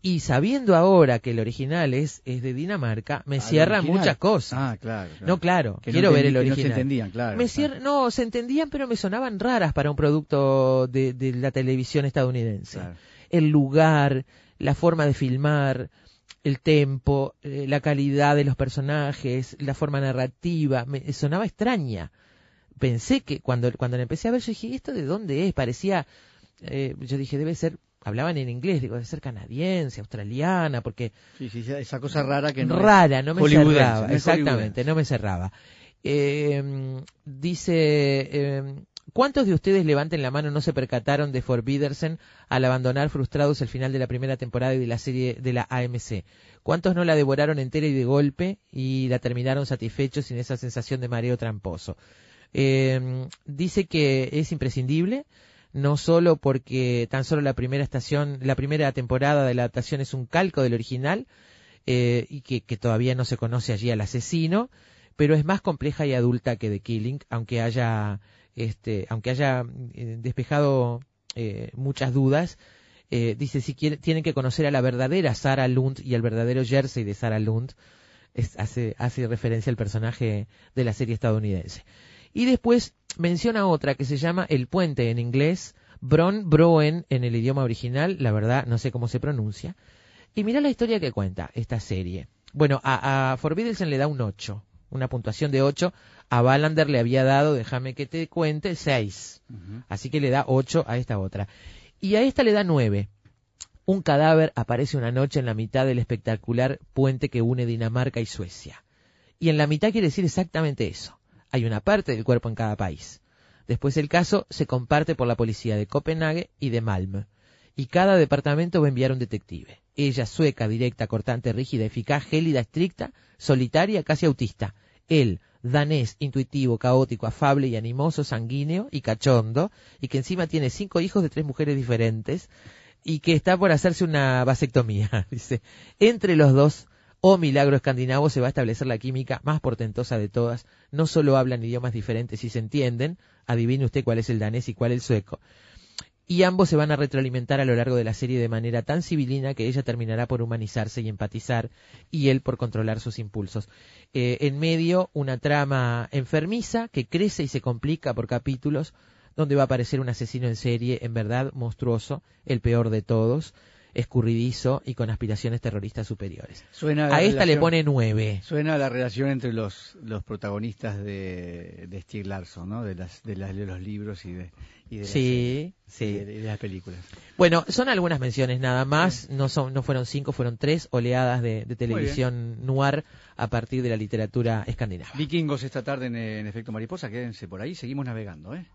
Y sabiendo ahora que el original es, es de Dinamarca, me cierra muchas cosas. Ah, claro, No, claro, quiero ver el original. no se entendían, claro. Me No, se entendían, pero me sonaban raras para un producto de, de la televisión estadounidense. El lugar, la forma de filmar, el tempo, eh, la calidad de los personajes, la forma narrativa, me sonaba extraña. Pensé que cuando, cuando la empecé a ver, yo dije, ¿esto de dónde es? Parecía, eh, yo dije, debe ser, hablaban en inglés, digo, debe ser canadiense, australiana, porque... Sí, sí, esa cosa rara que no Rara, no me cerraba, exactamente, no me cerraba. Eh, dice ¿Cuántos de ustedes levanten la mano no se percataron de Forbiddersen al abandonar frustrados el final de la primera temporada de la serie de la AMC? ¿Cuántos no la devoraron entera y de golpe y la terminaron satisfechos sin esa sensación de mareo tramposo? Eh, dice que es imprescindible, no solo porque tan solo la primera estación, la primera temporada de la adaptación es un calco del original eh, y que, que todavía no se conoce allí al asesino, pero es más compleja y adulta que The Killing, aunque haya este, aunque haya eh, despejado eh, muchas dudas. Eh, dice si tienen que conocer a la verdadera Sarah Lund y al verdadero Jersey de Sarah Lund. Hace referencia al personaje de la serie estadounidense. Y después menciona otra que se llama El Puente en inglés, Bron Broen en el idioma original, la verdad no sé cómo se pronuncia. Y mira la historia que cuenta esta serie. Bueno, a, a Forbidden le da un 8, una puntuación de 8. A Ballander le había dado, déjame que te cuente, 6. Así que le da 8 a esta otra. Y a esta le da 9. Un cadáver aparece una noche en la mitad del espectacular puente que une Dinamarca y Suecia. Y en la mitad quiere decir exactamente eso. Hay una parte del cuerpo en cada país. Después el caso se comparte por la policía de Copenhague y de Malmö. Y cada departamento va a enviar un detective. Ella sueca, directa, cortante, rígida, eficaz, gélida, estricta, solitaria, casi autista. Él, danés, intuitivo, caótico, afable y animoso, sanguíneo y cachondo, y que encima tiene cinco hijos de tres mujeres diferentes, y que está por hacerse una vasectomía. *laughs* Dice, entre los dos, oh milagro escandinavo, se va a establecer la química más portentosa de todas. No solo hablan idiomas diferentes y se entienden, adivine usted cuál es el danés y cuál el sueco, y ambos se van a retroalimentar a lo largo de la serie de manera tan civilina que ella terminará por humanizarse y empatizar y él por controlar sus impulsos. Eh, en medio, una trama enfermiza que crece y se complica por capítulos, donde va a aparecer un asesino en serie, en verdad monstruoso, el peor de todos, escurridizo y con aspiraciones terroristas superiores. a esta le pone nueve. Suena la relación entre los, los protagonistas de, de Stieg Larsson, ¿no? De, las, de, las, de los libros y de, sí, sí. De, las películas. Bueno, son algunas menciones nada más, no son no fueron cinco, fueron tres oleadas de, televisión noir a partir de la literatura escandinava. Vikingos esta tarde en, en Efecto Mariposa, quédense por ahí, seguimos navegando, ¿eh?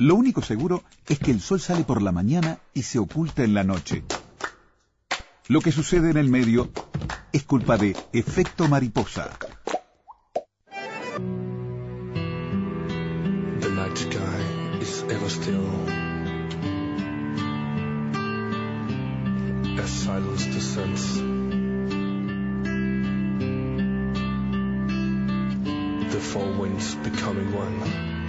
Lo único seguro es que el sol sale por la mañana y se oculta en la noche. Lo que sucede en el medio es culpa de efecto mariposa. The night sky is ever still. The four winds becoming one.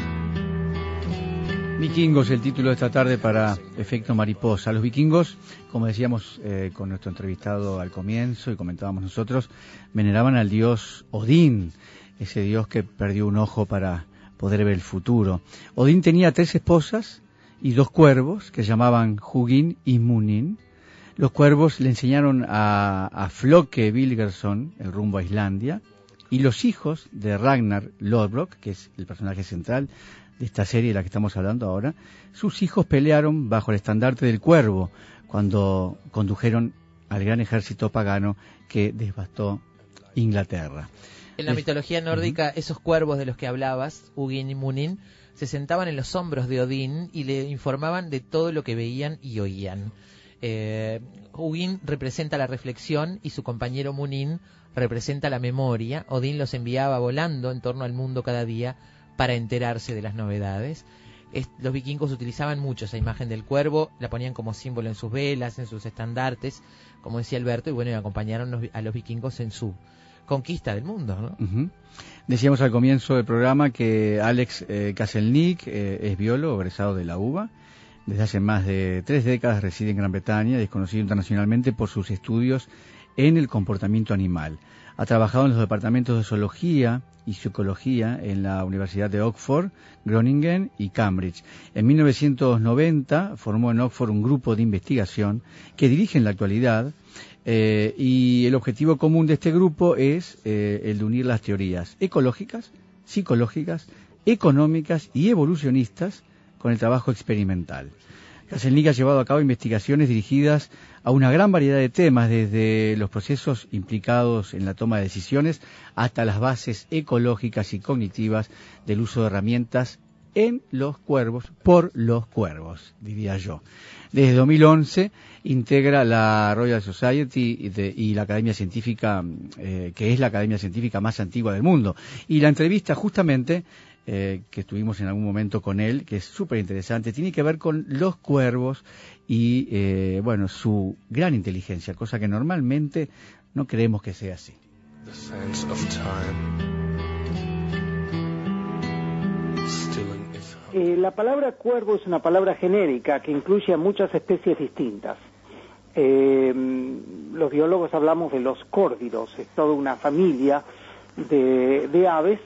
Vikingos, el título de esta tarde para Efecto Mariposa. Los vikingos, como decíamos eh, con nuestro entrevistado al comienzo y comentábamos nosotros, veneraban al dios Odín, ese dios que perdió un ojo para poder ver el futuro. Odín tenía tres esposas y dos cuervos que llamaban Hugin y Munin. Los cuervos le enseñaron a, a Floke Vilgerson el rumbo a Islandia y los hijos de Ragnar Lodbrok, que es el personaje central, esta serie de la que estamos hablando ahora, sus hijos pelearon bajo el estandarte del cuervo cuando condujeron al gran ejército pagano que devastó Inglaterra. En la mitología nórdica, esos cuervos de los que hablabas, Hugin y Munin, se sentaban en los hombros de Odín y le informaban de todo lo que veían y oían. Eh, Hugin representa la reflexión y su compañero Munin representa la memoria. Odín los enviaba volando en torno al mundo cada día para enterarse de las novedades. los vikingos utilizaban mucho esa imagen del cuervo, la ponían como símbolo en sus velas, en sus estandartes, como decía Alberto, y bueno, y acompañaron a los vikingos en su conquista del mundo. Decíamos al comienzo del programa que Alex eh, eh, es biólogo, egresado de la UBA. Desde hace más de tres décadas reside en Gran Bretaña y es conocido internacionalmente por sus estudios en el comportamiento animal. Ha trabajado en los departamentos de zoología y psicología en la Universidad de Oxford, Groningen y Cambridge. En 1990 formó en Oxford un grupo de investigación que dirige en la actualidad eh, y el objetivo común de este grupo es eh, el de unir las teorías ecológicas, psicológicas, económicas y evolucionistas con el trabajo experimental. Kaselnik ha llevado a cabo investigaciones dirigidas a una gran variedad de temas, desde los procesos implicados en la toma de decisiones hasta las bases ecológicas y cognitivas del uso de herramientas en los cuervos, por los cuervos, diría yo. Desde 2011 integra la Royal Society y la Academia Científica, eh, que es la Academia Científica más antigua del mundo. Y la entrevista justamente eh, que estuvimos en algún momento con él, que es súper interesante, tiene que ver con los cuervos y, eh, bueno, su gran inteligencia, cosa que normalmente no creemos que sea así. Eh, la palabra cuervo es una palabra genérica que incluye a muchas especies distintas. Eh, los biólogos hablamos de los córdidos, es toda una familia de, aves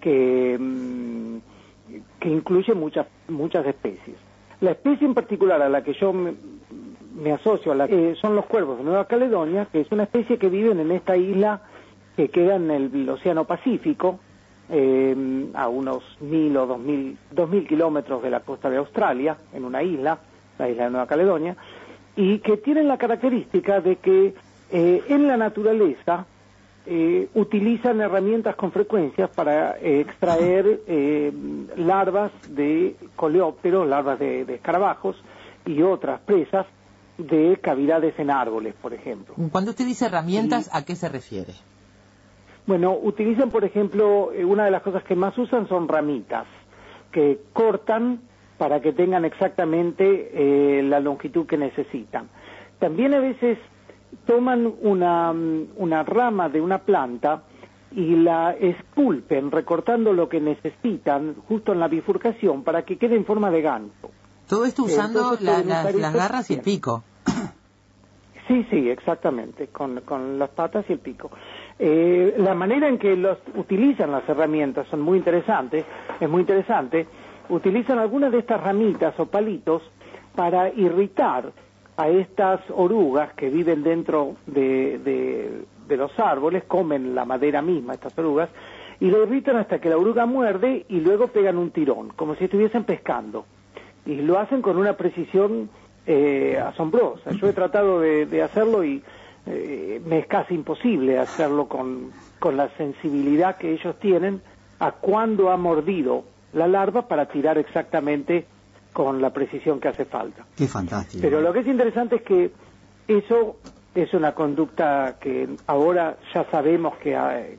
que, mm, que incluye muchas, muchas especies. La especie en particular a la que yo me, asocio eh, son los cuervos de Nueva Caledonia, que es una especie que viven en esta isla que queda en el Océano Pacífico, eh, a unos mil o dos mil, dos mil kilómetros de la costa de Australia, en una isla, la isla de Nueva Caledonia, y que tienen la característica de que eh, en la naturaleza eh, utilizan herramientas con frecuencias para extraer larvas de coleópteros, larvas de, de escarabajos y otras presas de cavidades en árboles, por ejemplo. Cuando usted dice herramientas, ¿a qué se refiere? Bueno, utilizan, por ejemplo, eh, una de las cosas que más usan son ramitas, que cortan para que tengan exactamente eh, la longitud que necesitan. También a veces toman una, mm, una rama de una planta y la esculpen, recortando lo que necesitan justo en la bifurcación para que quede en forma de gancho. Todo esto usando las garras y el pico. Sí, sí, exactamente, con, con las patas y el pico. Eh, la manera en que los utilizan las herramientas son muy interesantes, es muy interesante. Utilizan algunas de estas ramitas o palitos para irritar a estas orugas que viven dentro de, los árboles, comen la madera misma, estas orugas, y lo irritan hasta que la oruga muerde y luego pegan un tirón, como si estuviesen pescando. Y lo hacen con una precisión eh, asombrosa. Yo he tratado de hacerlo y eh, me es casi imposible hacerlo con, la sensibilidad que ellos tienen a cuándo ha mordido la larva para tirar exactamente con la precisión que hace falta. Qué fantástico. Pero lo que es interesante es que eso es una conducta que ahora ya sabemos que,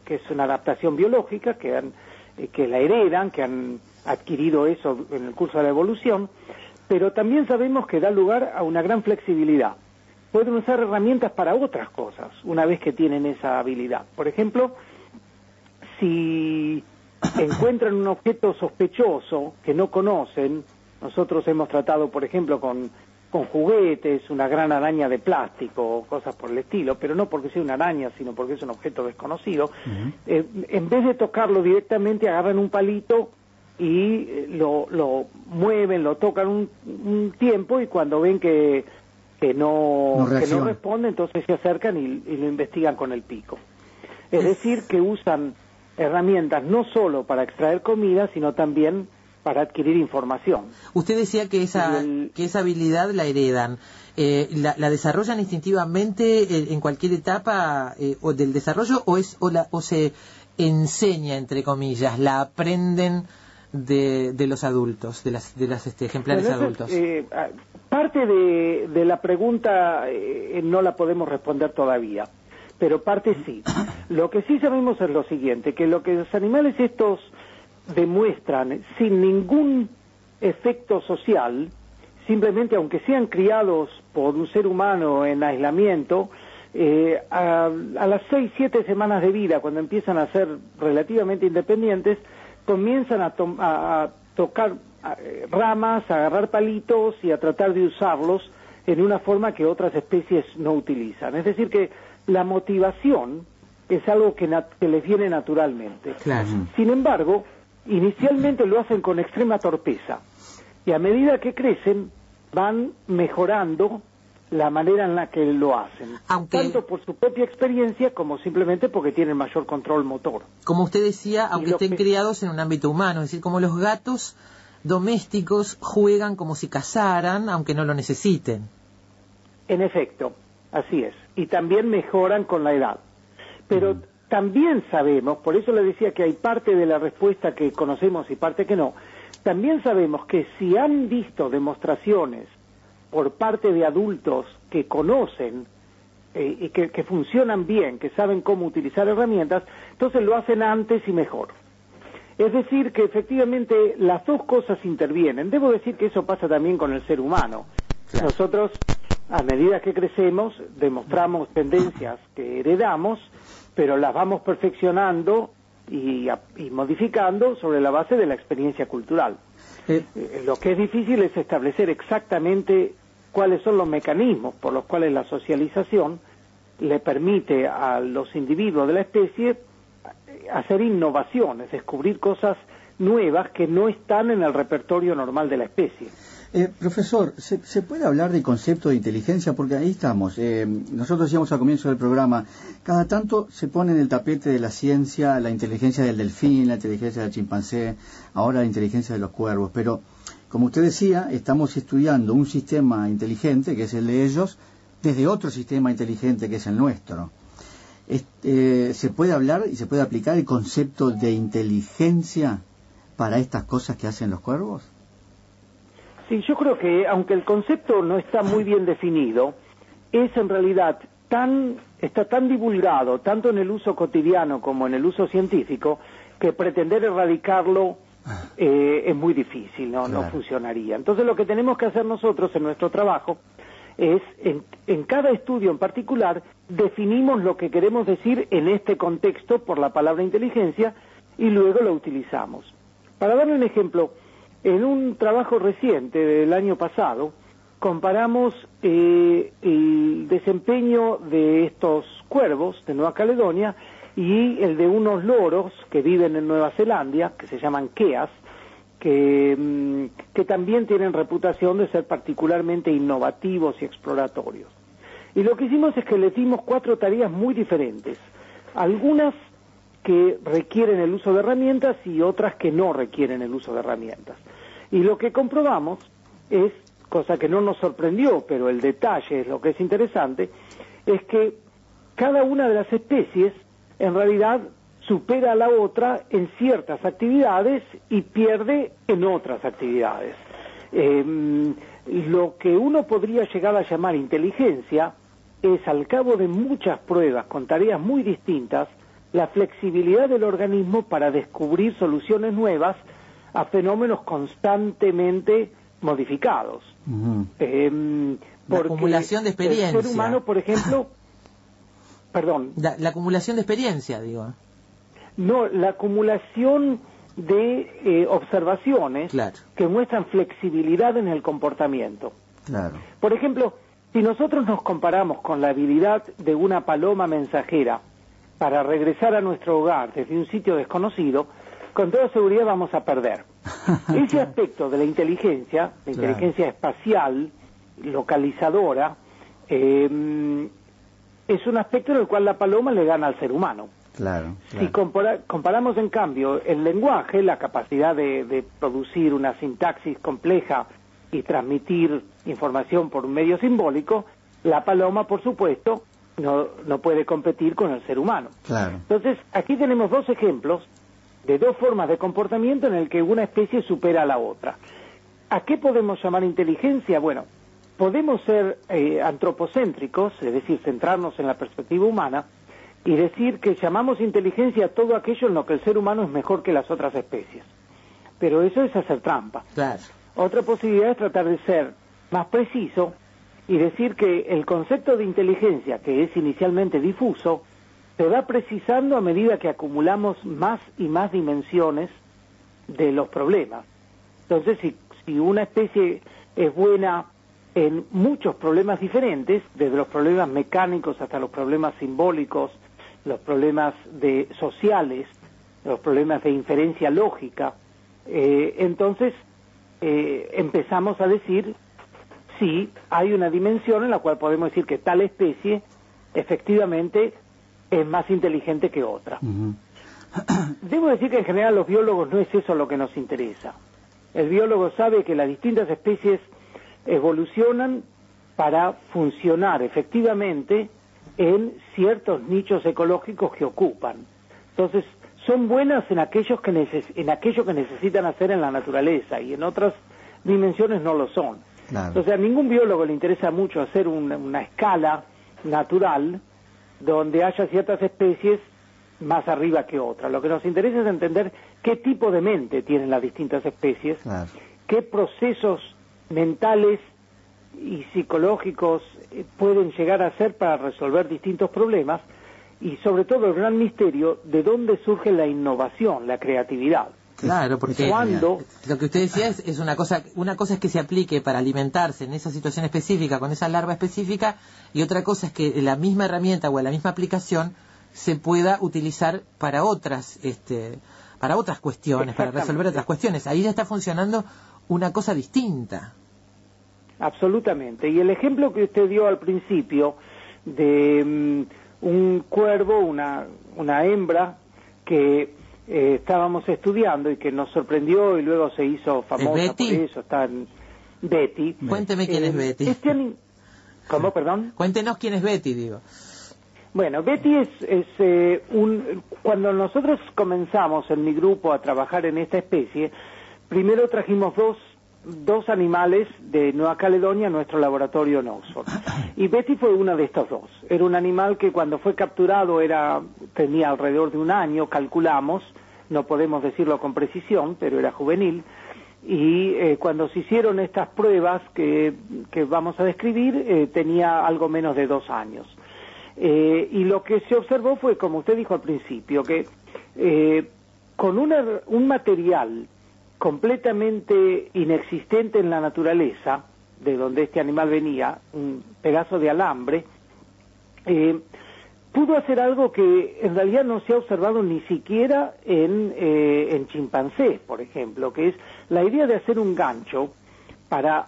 es una adaptación biológica, que, han, eh, que la heredan, que han adquirido eso en el curso de la evolución, pero también sabemos que da lugar a una gran flexibilidad pueden usar herramientas para otras cosas una vez que tienen esa habilidad. Por ejemplo, si *coughs* encuentran un objeto sospechoso que no conocen, nosotros hemos tratado, por ejemplo, con, con juguetes, una gran araña de plástico, cosas por el estilo, pero no porque sea una araña, sino porque es un objeto desconocido, eh, en vez de tocarlo directamente, agarran un palito y eh, lo, lo mueven, lo tocan un tiempo y cuando ven que que no, que no responde, entonces se acercan y, lo investigan con el pico. Es decir, que usan herramientas no solo para extraer comida, sino también para adquirir información. Usted decía que esa, que esa habilidad la heredan. Eh, la, desarrollan instintivamente eh, en cualquier etapa eh, o del desarrollo o, es, o, la, o se enseña, entre comillas, la aprenden de, de los adultos, de las, de las este, ejemplares adultos? Eh, parte de, de, la pregunta eh, no la podemos responder todavía, pero parte sí. *coughs* Lo que sí sabemos es lo siguiente, que lo que los animales estos demuestran sin ningún efecto social, simplemente aunque sean criados por un ser humano en aislamiento, eh, a, a, las seis, siete semanas de vida, cuando empiezan a ser relativamente independientes, comienzan a, tocar eh, ramas, a agarrar palitos y a tratar de usarlos en una forma que otras especies no utilizan. Es decir, que la motivación es algo que, les viene naturalmente. Sin embargo, inicialmente lo hacen con extrema torpeza y a medida que crecen van mejorando la manera en la que lo hacen, tanto por su propia experiencia como simplemente porque tienen mayor control motor. Como usted decía, aunque estén criados en un ámbito humano, es decir, como los gatos domésticos juegan como si cazaran, aunque no lo necesiten. En efecto, así es. Y también mejoran con la edad. Pero también sabemos, por eso le decía que hay parte de la respuesta que conocemos y parte que no, también sabemos que si han visto demostraciones por parte de adultos que conocen eh, y que, funcionan bien, que saben cómo utilizar herramientas, entonces lo hacen antes y mejor. Es decir, que efectivamente las dos cosas intervienen. Debo decir que eso pasa también con el ser humano. Nosotros, a medida que crecemos, demostramos tendencias que heredamos, pero las vamos perfeccionando y, y modificando sobre la base de la experiencia cultural. Eh, lo que es difícil es establecer exactamente cuáles son los mecanismos por los cuales la socialización le permite a los individuos de la especie hacer innovaciones, descubrir cosas nuevas que no están en el repertorio normal de la especie. Eh, profesor, ¿se, puede hablar de concepto de inteligencia? Porque ahí estamos. Eh, nosotros decíamos al comienzo del programa, cada tanto se pone en el tapete de la ciencia la inteligencia del delfín, la inteligencia del chimpancé, ahora la inteligencia de los cuervos. Pero, como usted decía, estamos estudiando un sistema inteligente, que es el de ellos, desde otro sistema inteligente, que es el nuestro. Eh, ¿Se puede hablar y se puede aplicar el concepto de inteligencia para estas cosas que hacen los cuervos? Sí, yo creo que aunque el concepto no está muy bien definido, es en realidad tan está tan divulgado tanto en el uso cotidiano como en el uso científico que pretender erradicarlo eh, es muy difícil, no, no funcionaría. Entonces lo que tenemos que hacer nosotros en nuestro trabajo es en, en cada estudio en particular definimos lo que queremos decir en este contexto por la palabra inteligencia y luego lo utilizamos. Para darle un ejemplo, en un trabajo reciente del año pasado, comparamos eh, el desempeño de estos cuervos de Nueva Caledonia y el de unos loros que viven en Nueva Zelanda, que se llaman keas, que, mm, que también tienen reputación de ser particularmente innovativos y exploratorios. Y lo que hicimos es que le dimos cuatro tareas muy diferentes. Algunas que requieren el uso de herramientas y otras que no requieren el uso de herramientas. Y lo que comprobamos es, cosa que no nos sorprendió, pero el detalle es lo que es interesante, es que cada una de las especies en realidad supera a la otra en ciertas actividades y pierde en otras actividades. Em, lo que uno podría llegar a llamar inteligencia es al cabo de muchas pruebas con tareas muy distintas, la flexibilidad del organismo para descubrir soluciones nuevas a fenómenos constantemente modificados. Em, la acumulación de experiencia. El ser humano, por ejemplo, *laughs* perdón. La, acumulación de experiencia, digo. No, la acumulación de eh, observaciones que muestran flexibilidad en el comportamiento. Claro. Por ejemplo, si nosotros nos comparamos con la habilidad de una paloma mensajera para regresar a nuestro hogar desde un sitio desconocido, con toda seguridad vamos a perder. *laughs* Ese aspecto de la inteligencia, la inteligencia espacial, localizadora, eh, es un aspecto en el cual la paloma le gana al ser humano. Claro, Si comparamos en cambio el lenguaje, la capacidad de, producir una sintaxis compleja y transmitir información por un medio simbólico, la paloma, por supuesto, no, no puede competir con el ser humano. Claro. Entonces, aquí tenemos dos ejemplos de dos formas de comportamiento en el que una especie supera a la otra. ¿A qué podemos llamar inteligencia? Bueno, podemos ser eh, antropocéntricos, es decir, centrarnos en la perspectiva humana, y decir que llamamos inteligencia a todo aquello en lo que el ser humano es mejor que las otras especies. Pero eso es hacer trampa. Otra posibilidad es tratar de ser más preciso y decir que el concepto de inteligencia, que es inicialmente difuso, se va precisando a medida que acumulamos más y más dimensiones de los problemas. Entonces, si, si una especie es buena en muchos problemas diferentes, desde los problemas mecánicos hasta los problemas simbólicos, los problemas de sociales, los problemas de inferencia lógica, eh, entonces eh, empezamos a decir si hay una dimensión en la cual podemos decir que tal especie efectivamente es más inteligente que otra. *clears throat* Debo decir que en general los biólogos no es eso lo que nos interesa. El biólogo sabe que las distintas especies evolucionan para funcionar efectivamente en ciertos nichos ecológicos que ocupan. Entonces, son buenas en aquellos que en aquello que necesitan hacer en la naturaleza y en otras dimensiones no lo son. Entonces, a ningún biólogo le interesa mucho hacer una escala natural donde haya ciertas especies más arriba que otras. Lo que nos interesa es entender qué tipo de mente tienen las distintas especies, qué procesos mentales y psicológicos eh, pueden llegar a ser para resolver distintos problemas y sobre todo el gran misterio de dónde surge la innovación, la creatividad. Claro, porque cuando lo que usted decía es, una cosa, una cosa es que se aplique para alimentarse en esa situación específica, con esa larva específica, y otra cosa es que la misma herramienta o la misma aplicación se pueda utilizar para otras, este, para otras cuestiones, para resolver otras cuestiones. Ahí ya está funcionando una cosa distinta. Absolutamente. Y el ejemplo que usted dio al principio de mm, un cuervo, una, una hembra que eh, estábamos estudiando y que nos sorprendió y luego se hizo famosa por eso, está en Betty. Cuénteme quién es eh, Betty. Este ¿Cómo, perdón? Cuéntenos quién es Betty, digo. Bueno, Betty es, es eh, un... Cuando nosotros comenzamos en mi grupo a trabajar en esta especie, primero trajimos dos dos animales de Nueva Caledonia a nuestro laboratorio en Oxford. Y Betty fue una de estos dos. Era un animal que cuando fue capturado era, tenía alrededor de un año, calculamos, no podemos decirlo con precisión, pero era juvenil. Y eh, cuando se hicieron estas pruebas que, que vamos a describir, eh, tenía algo menos de dos años. Eh, y lo que se observó fue, como usted dijo al principio, que con un material completamente inexistente en la naturaleza, de donde este animal venía, un pedazo de alambre, eh, pudo hacer algo que en realidad no se ha observado ni siquiera en, eh, en chimpancés, por ejemplo, que es la idea de hacer un gancho para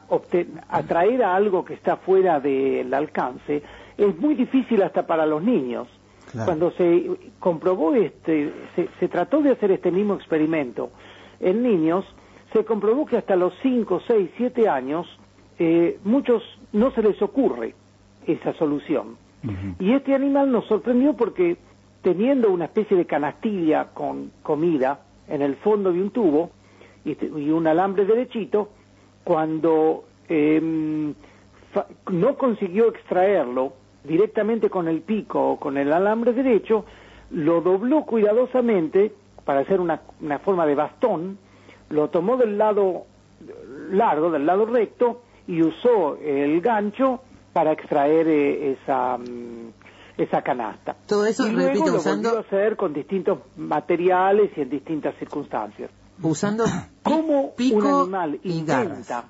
atraer a algo que está fuera del alcance, es muy difícil hasta para los niños. Cuando se comprobó este, se, se trató de hacer este mismo experimento en niños, se comprobó que hasta los 5, 6, 7 años, eh, muchos no se les ocurre esa solución. Y este animal nos sorprendió porque teniendo una especie de canastilla con comida en el fondo de un tubo y, un alambre derechito, cuando em, no consiguió extraerlo directamente con el pico o con el alambre derecho, lo dobló cuidadosamente para hacer una, una forma de bastón, lo tomó del lado largo, del lado recto, y usó el gancho para extraer eh, esa, mm, esa canasta. Todo eso, y luego lo volvió a hacer con distintos materiales y en distintas circunstancias. Usando *coughs* ¿Cómo un animal intenta...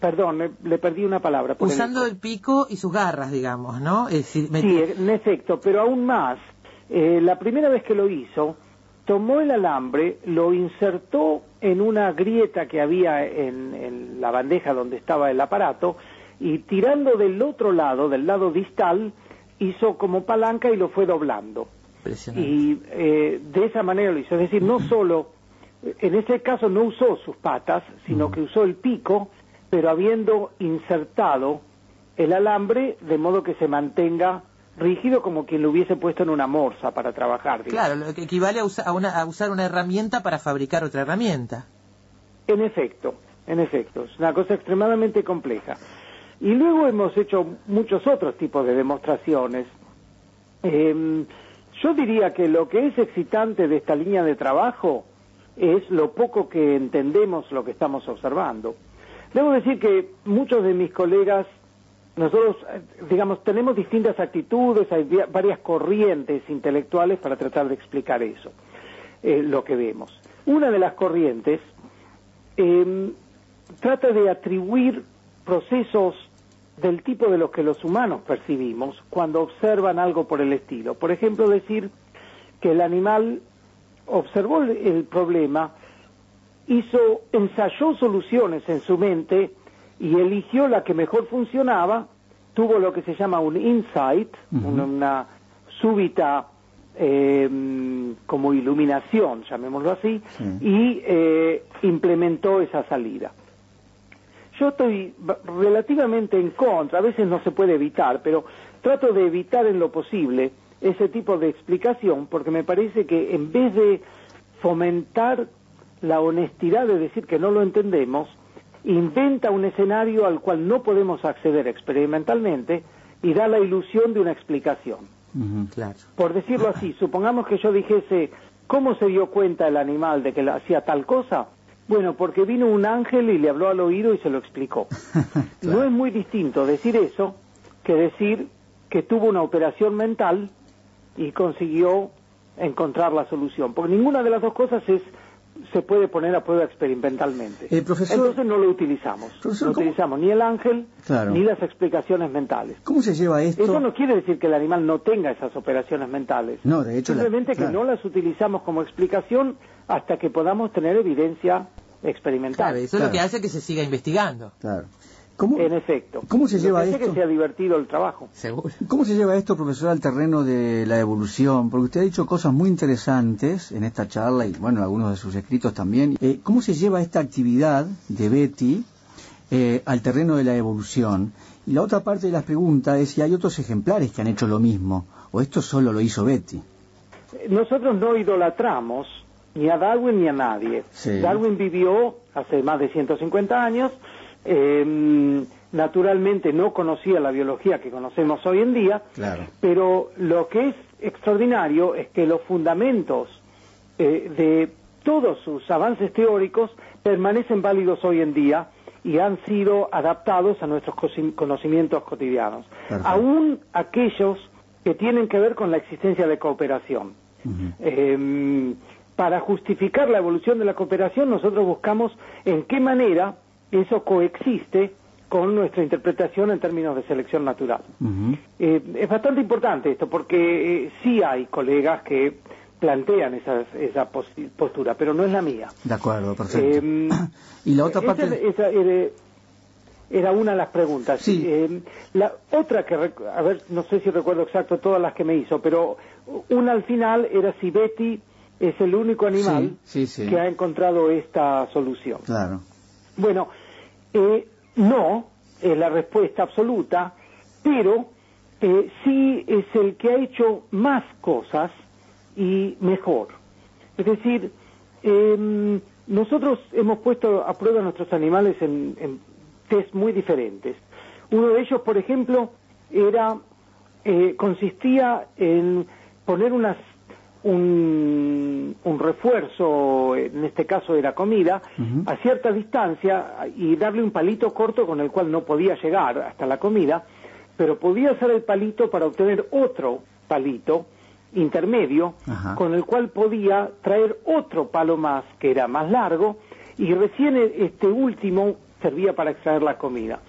Perdón, le perdí una palabra. Usando el, pico y sus garras, digamos, ¿no? Sí, en efecto, pero aún más. Eh, la primera vez que lo hizo, tomó el alambre, lo insertó en una grieta que había en, la bandeja donde estaba el aparato y tirando del otro lado, del lado distal, hizo como palanca y lo fue doblando. Y eh, de esa manera lo hizo. Es decir, no *clears throat* solo, en este caso no usó sus patas, sino que usó el pico, pero habiendo insertado el alambre de modo que se mantenga rígido como quien lo hubiese puesto en una morsa para trabajar. Claro, lo que equivale a, a, usar una herramienta para fabricar otra herramienta. En efecto, en efecto, es una cosa extremadamente compleja. Y luego hemos hecho muchos otros tipos de demostraciones. Em, yo diría que lo que es excitante de esta línea de trabajo es lo poco que entendemos lo que estamos observando. Debo decir que muchos de mis colegas nosotros, eh, digamos, tenemos distintas actitudes, hay varias corrientes intelectuales para tratar de explicar eso, eh, lo que vemos. Una de las corrientes em, trata de atribuir procesos del tipo de los que los humanos percibimos cuando observan algo por el estilo. Por ejemplo, decir que el animal observó el problema, hizo, ensayó soluciones en su mente, y eligió la que mejor funcionaba, tuvo lo que se llama un insight, una, súbita em, como iluminación, llamémoslo así, y eh, implementó esa salida. Yo estoy relativamente en contra, a veces no se puede evitar, pero trato de evitar en lo posible ese tipo de explicación porque me parece que en vez de fomentar la honestidad de decir que no lo entendemos, inventa un escenario al cual no podemos acceder experimentalmente y da la ilusión de una explicación. Por decirlo así, *laughs* supongamos que yo dijese, ¿cómo se dio cuenta el animal de que hacía tal cosa? Bueno, porque vino un ángel y le habló al oído y se lo explicó. *laughs* No es muy distinto decir eso que decir que tuvo una operación mental y consiguió encontrar la solución, porque ninguna de las dos cosas es se puede poner a prueba experimentalmente. Eh, profesor, Entonces no lo utilizamos. no utilizamos ni el ángel ni las explicaciones mentales. ¿Cómo se lleva esto? Eso no quiere decir que el animal no tenga esas operaciones mentales. No, de hecho. Simplemente que no las utilizamos como explicación hasta que podamos tener evidencia experimental. Claro, eso es lo que hace que se siga investigando. Claro. ¿Cómo, en efecto. ¿Cómo se lleva esto? que sea divertido el trabajo. Seguro. ¿Cómo se lleva esto, profesor, al terreno de la evolución? Porque usted ha dicho cosas muy interesantes en esta charla y, bueno, algunos de sus escritos también. Eh, ¿Cómo se lleva esta actividad de Betty eh, al terreno de la evolución? Y la otra parte de la pregunta es si hay otros ejemplares que han hecho lo mismo, o esto solo lo hizo Betty. Nosotros no idolatramos ni a Darwin ni a nadie. Darwin vivió hace más de 150 años eh, naturalmente no conocía la biología que conocemos hoy en día, pero lo que es extraordinario es que los fundamentos eh, de todos sus avances teóricos permanecen válidos hoy en día y han sido adaptados a nuestros conocimientos cotidianos, aún aquellos que tienen que ver con la existencia de cooperación. Em, para justificar la evolución de la cooperación, nosotros buscamos en qué manera eso coexiste con nuestra interpretación en términos de selección natural. Eh, es bastante importante esto porque eh, sí hay colegas que plantean esa, esa postura, pero no es la mía. De acuerdo, perfecto. Em, *clears throat* y la otra parte... Esa, era, una de las preguntas. Sí. Em, la otra que, a ver, no sé si recuerdo exacto todas las que me hizo, pero una al final era si Betty es el único animal que ha encontrado esta solución. Claro. Bueno, eh, no es la respuesta absoluta, pero eh, sí es el que ha hecho más cosas y mejor. Es decir, em, nosotros hemos puesto a prueba a nuestros animales en, en test muy diferentes. Uno de ellos, por ejemplo, era eh, consistía en poner unas un, un refuerzo, en este caso era comida, a cierta distancia y darle un palito corto con el cual no podía llegar hasta la comida, pero podía hacer el palito para obtener otro palito intermedio con el cual podía traer otro palo más que era más largo y recién este último servía para extraer la comida.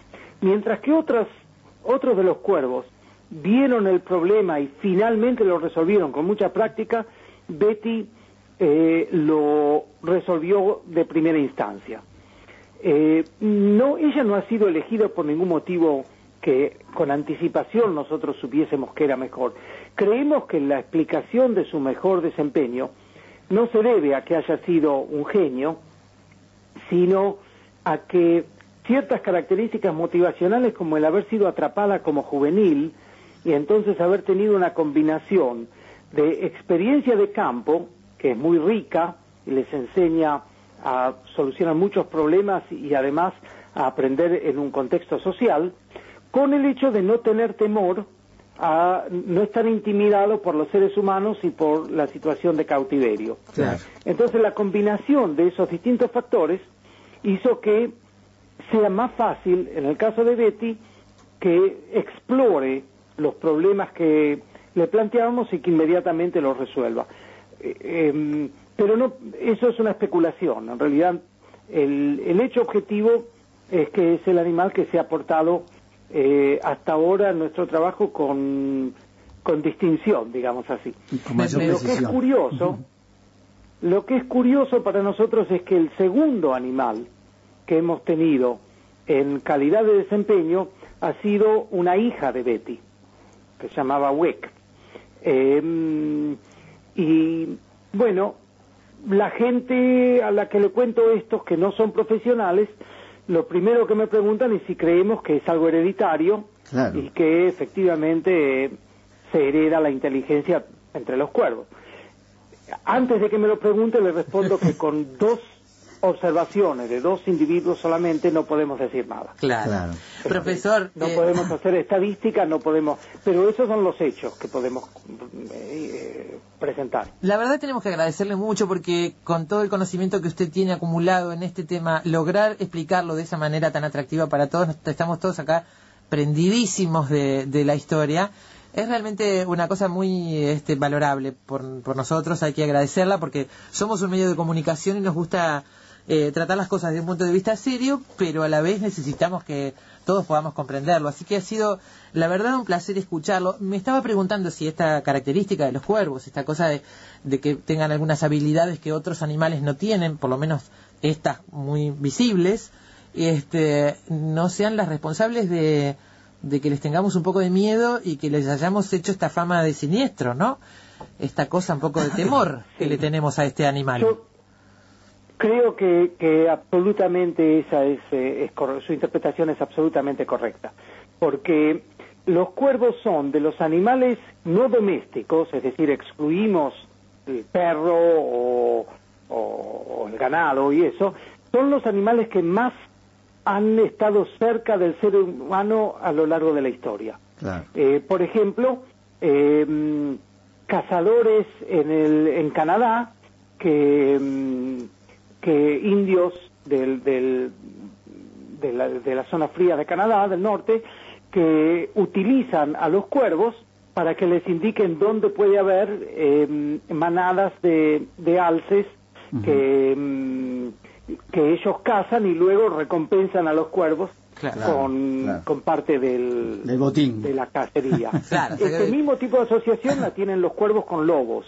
Mientras que otras, otros de los cuervos vieron el problema y finalmente lo resolvieron con mucha práctica, Betty eh, lo resolvió de primera instancia. Eh, no, ella no ha sido elegida por ningún motivo que con anticipación nosotros supiésemos que era mejor. Creemos que la explicación de su mejor desempeño no se debe a que haya sido un genio, sino a que ciertas características motivacionales como el haber sido atrapada como juvenil, y entonces haber tenido una combinación de experiencia de campo, que es muy rica y les enseña a solucionar muchos problemas y además a aprender en un contexto social, con el hecho de no tener temor a no estar intimidado por los seres humanos y por la situación de cautiverio. Entonces la combinación de esos distintos factores hizo que sea más fácil, en el caso de Betty, que explore los problemas que le planteábamos y que inmediatamente los resuelva. Eh, pero no, eso es una especulación. En realidad, el, el, hecho objetivo es que es el animal que se ha portado eh, hasta ahora en nuestro trabajo con, con distinción, digamos así. lo que es curioso, lo que es curioso para nosotros es que el segundo animal que hemos tenido en calidad de desempeño ha sido una hija de Betty se llamaba WEC. Em, y bueno, la gente a la que le cuento estos que no son profesionales, lo primero que me preguntan es si creemos que es algo hereditario y que efectivamente se hereda la inteligencia entre los cuervos. Antes de que me lo pregunte, le respondo que *laughs* con dos observaciones de dos individuos solamente no podemos decir nada. Claro. Profesor. No eh, podemos hacer estadísticas, no podemos. Pero esos son los hechos que podemos eh, presentar. La verdad tenemos que agradecerle mucho porque con todo el conocimiento que usted tiene acumulado en este tema, lograr explicarlo de esa manera tan atractiva para todos, estamos todos acá prendidísimos de, de la historia es realmente una cosa muy este, valorable por, por nosotros, hay que agradecerla porque somos un medio de comunicación y nos gusta eh, tratar las cosas desde un punto de vista serio, pero a la vez necesitamos que todos podamos comprenderlo. Así que ha sido, la verdad, un placer escucharlo. Me estaba preguntando si esta característica de los cuervos, esta cosa de, de que tengan algunas habilidades que otros animales no tienen, por lo menos estas muy visibles, este, no sean las responsables de, de que les tengamos un poco de miedo y que les hayamos hecho esta fama de siniestro, ¿no? Esta cosa un poco de temor *laughs* que le tenemos a este animal. Yo creo que, que absolutamente esa es, eh, es su interpretación es absolutamente correcta, porque los cuervos son de los animales no domésticos, es decir, excluimos el perro o, o el ganado y eso, son los animales que más han estado cerca del ser humano a lo largo de la historia. Eh, por ejemplo, eh, cazadores en, el, en Canadá que, mm, que indios del, del, de, la, de la zona fría de Canadá, del norte, que utilizan a los cuervos para que les indiquen dónde puede haber eh, manadas de, de alces que, mm, que ellos cazan y luego recompensan a los cuervos con, con, parte del, del, botín. de la cacería. *laughs* este mismo tipo de asociación la tienen los cuervos con lobos.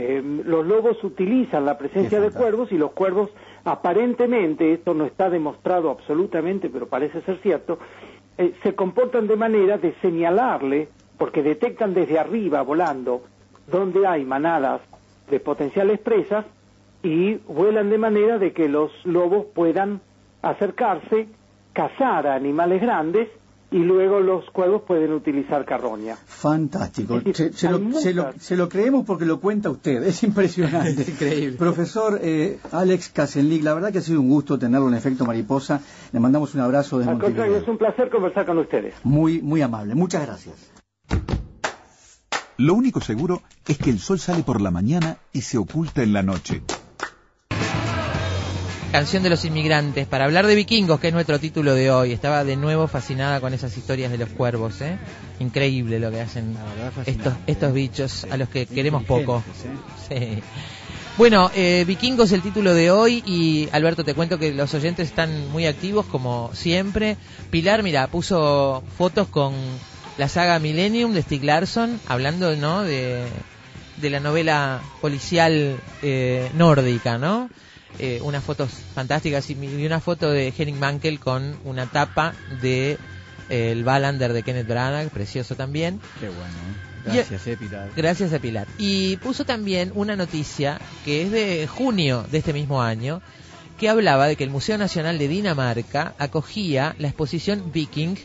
Eh, los lobos utilizan la presencia de cuervos y los cuervos aparentemente, esto no está demostrado absolutamente, pero parece ser cierto, eh, se comportan de manera de señalarle, porque detectan desde arriba volando donde hay manadas de potenciales presas y vuelan de manera de que los lobos puedan acercarse, cazar a animales grandes y luego los cuervos pueden utilizar carroña. Fantástico. se, lo, creemos porque lo cuenta usted. Es impresionante. *laughs* increíble. Profesor eh, Alex Kasenlik, la verdad que ha sido un gusto tenerlo en efecto mariposa. Le mandamos un abrazo de Al contrario, es un placer conversar con ustedes. Muy, muy amable. Muchas gracias. Lo único seguro es que el sol sale por la mañana y se oculta en la noche. Canción de los inmigrantes, para hablar de vikingos, que es nuestro título de hoy. Estaba de nuevo fascinada con esas historias de los cuervos, ¿eh? Increíble lo que hacen estos, estos bichos a los que queremos poco. ¿eh? Bueno, eh, Vikingos el título de hoy y Alberto te cuento que los oyentes están muy activos como siempre. Pilar, mira, puso fotos con la saga Millennium de Stieg Larsson, hablando, ¿no? De, de la novela policial eh, nórdica, ¿no? Eh, unas fotos fantásticas y, una foto de Henning Mankel con una tapa de eh, el Ballander de Kenneth Branagh, precioso también. Qué bueno. ¿eh? Gracias, eh, Pilar. Gracias a Pilar. Y puso también una noticia que es de junio de este mismo año, que hablaba de que el Museo Nacional de Dinamarca acogía la exposición Viking,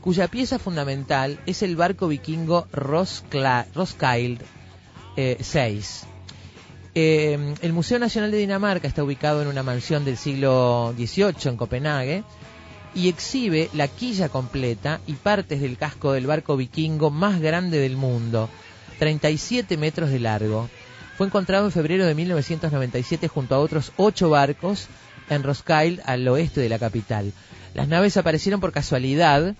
cuya pieza fundamental es el barco vikingo Roskilde eh, 6 eh, el Museo Nacional de Dinamarca está ubicado en una mansión del siglo XVIII en Copenhague y exhibe la quilla completa y partes del casco del barco vikingo más grande del mundo, 37 metros de largo. Fue encontrado en febrero de 1997 junto a otros ocho barcos en Roskilde, al oeste de la capital. Las naves aparecieron por casualidad,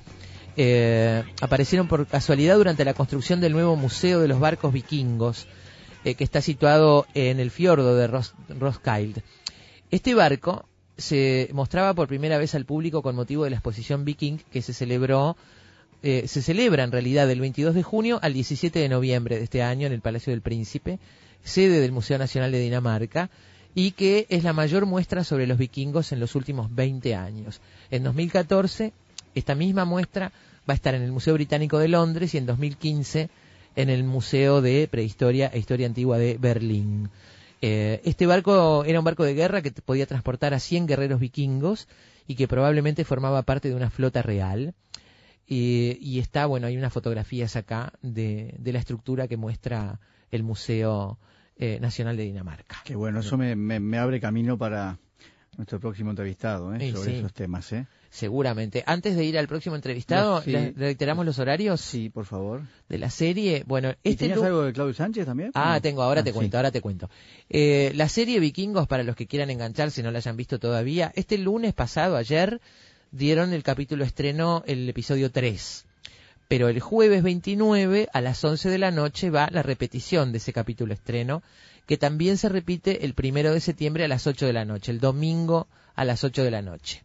eh, aparecieron por casualidad durante la construcción del nuevo Museo de los Barcos Vikingos eh, que está situado en el fiordo de Ros Roskilde. Este barco se mostraba por primera vez al público con motivo de la exposición Viking que se celebró eh, se celebra en realidad del 22 de junio al 17 de noviembre de este año en el Palacio del Príncipe, sede del Museo Nacional de Dinamarca, y que es la mayor muestra sobre los vikingos en los últimos 20 años. En 2014, esta misma muestra va a estar en el Museo Británico de Londres y en 2015 en el Museo de Prehistoria e Historia Antigua de Berlín. Eh, este barco era un barco de guerra que podía transportar a 100 guerreros vikingos y que probablemente formaba parte de una flota real. y está, bueno, hay unas fotografías acá de, la estructura que muestra el Museo eh, Nacional de Dinamarca. Qué bueno, eso me, abre camino para nuestro próximo entrevistado ¿eh? sobre esos temas. ¿eh? Seguramente. Antes de ir al próximo entrevistado, ¿le reiteramos los horarios? Sí, por favor. De la serie. Bueno, este ¿Tenías algo de Claudio Sánchez también? Ah, tengo, ahora ah, te cuento, ahora te cuento. Eh, la serie Vikingos, para los que quieran enganchar, si no la hayan visto todavía, este lunes pasado, ayer, dieron el capítulo estreno, el episodio 3. pero el jueves 29 a las 11 de la noche va la repetición de ese capítulo estreno, que también se repite el primero de septiembre a las 8 de la noche, el domingo a las 8 de la noche.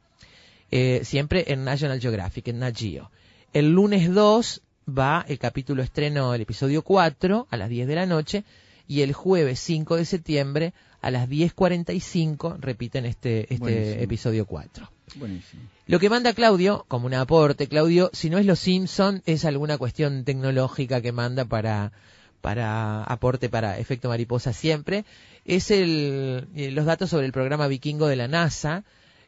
Eh, siempre en National Geographic, en Nat Geo. El lunes 2 va el capítulo estreno, el episodio 4, a las 10 de la noche, y el jueves 5 de septiembre a las 10.45 repiten este, este episodio 4. Buenísimo. Lo que manda Claudio, como un aporte, Claudio, si no es Los Simpson, es alguna cuestión tecnológica que manda para, para aporte para efecto mariposa siempre, es el, eh, los datos sobre el programa vikingo de la NASA,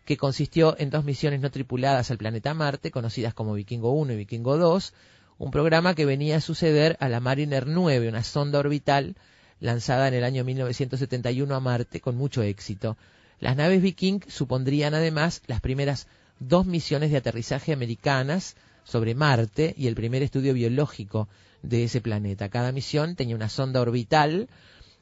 que consistió en dos misiones no tripuladas al planeta Marte, conocidas como Vikingo 1 y Vikingo 2, un programa que venía a suceder a la Mariner 9, una sonda orbital lanzada en el año 1971 a Marte con mucho éxito. Las naves Viking supondrían además las primeras dos misiones de aterrizaje americanas sobre Marte y el primer estudio biológico de ese planeta. Cada misión tenía una sonda orbital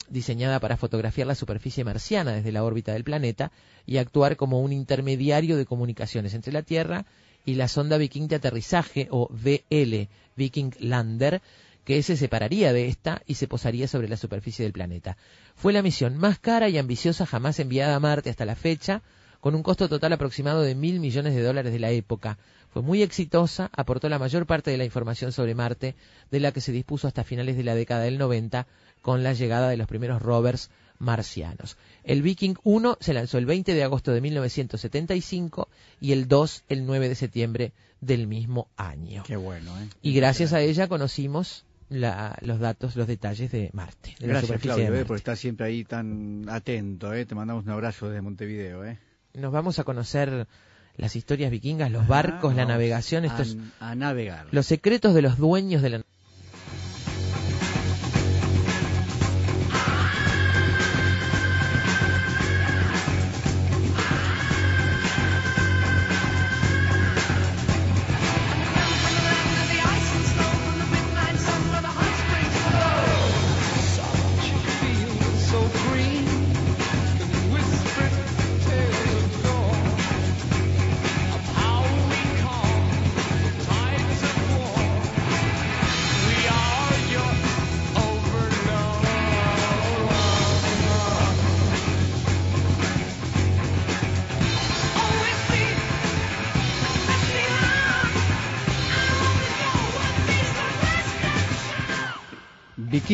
diseñada para fotografiar la superficie marciana desde la órbita del planeta y actuar como un intermediario de comunicaciones entre la Tierra y la sonda Viking de aterrizaje o VL, Viking Lander, que se separaría de esta y se posaría sobre la superficie del planeta. Fue la misión más cara y ambiciosa jamás enviada a Marte hasta la fecha, con un costo total aproximado de mil millones de dólares de la época. Fue muy exitosa, aportó la mayor parte de la información sobre Marte, de la que se dispuso hasta finales de la década del 90, con la llegada de los primeros rovers marcianos. El Viking 1 se lanzó el 20 de agosto de 1975 y el 2 el 9 de septiembre del mismo año. Qué bueno, ¿eh? Y gracias a ella conocimos los datos, los detalles de Marte. Gracias, Claudio, eh, por estar siempre ahí tan atento. Eh. Te mandamos un abrazo desde Montevideo. Eh. Nos vamos a conocer las historias vikingas, los barcos, la navegación, estos, a navegar. Los secretos de los dueños de la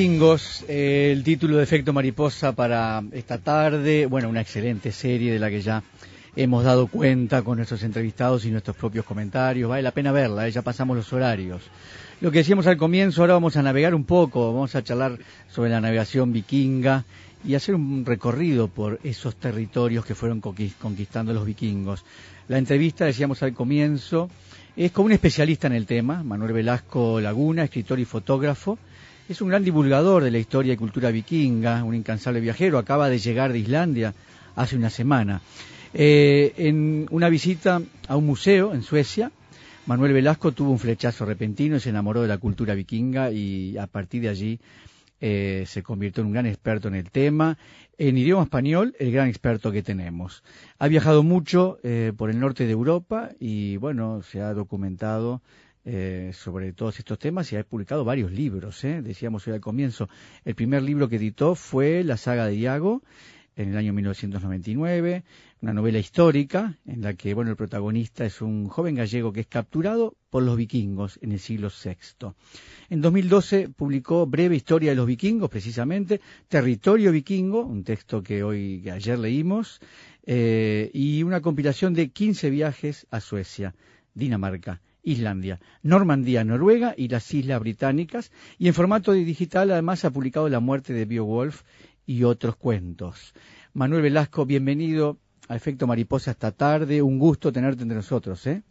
Vikingos, el título de Efecto Mariposa para esta tarde, bueno, una excelente serie de la que ya hemos dado cuenta con nuestros entrevistados y nuestros propios comentarios, vale la pena verla, ¿eh? ya pasamos los horarios. Lo que decíamos al comienzo, ahora vamos a navegar un poco, vamos a charlar sobre la navegación vikinga y hacer un recorrido por esos territorios que fueron conquistando los vikingos. La entrevista, decíamos al comienzo, es con un especialista en el tema, Manuel Velasco Laguna, escritor y fotógrafo, es un gran divulgador de la historia y cultura vikinga, un incansable viajero, acaba de llegar de Islandia hace una semana. Eh, en una visita a un museo en Suecia, Manuel Velasco tuvo un flechazo repentino y se enamoró de la cultura vikinga y a partir de allí eh, se convirtió en un gran experto en el tema. En idioma español, el gran experto que tenemos. Ha viajado mucho eh, por el norte de Europa y, bueno, se ha documentado eh, sobre todos estos temas y ha publicado varios libros. ¿eh? Decíamos hoy al comienzo, el primer libro que editó fue La saga de Iago en el año 1999, una novela histórica en la que bueno el protagonista es un joven gallego que es capturado por los vikingos en el siglo VI. En 2012 publicó Breve Historia de los Vikingos, precisamente, Territorio Vikingo, un texto que hoy, que ayer leímos, eh, y una compilación de 15 viajes a Suecia, Dinamarca Islandia, Normandía, Noruega y las Islas Británicas, y en formato digital además ha publicado La muerte de Beowulf y otros cuentos. Manuel Velasco, bienvenido a Efecto Mariposa esta tarde, un gusto tenerte entre nosotros, ¿eh?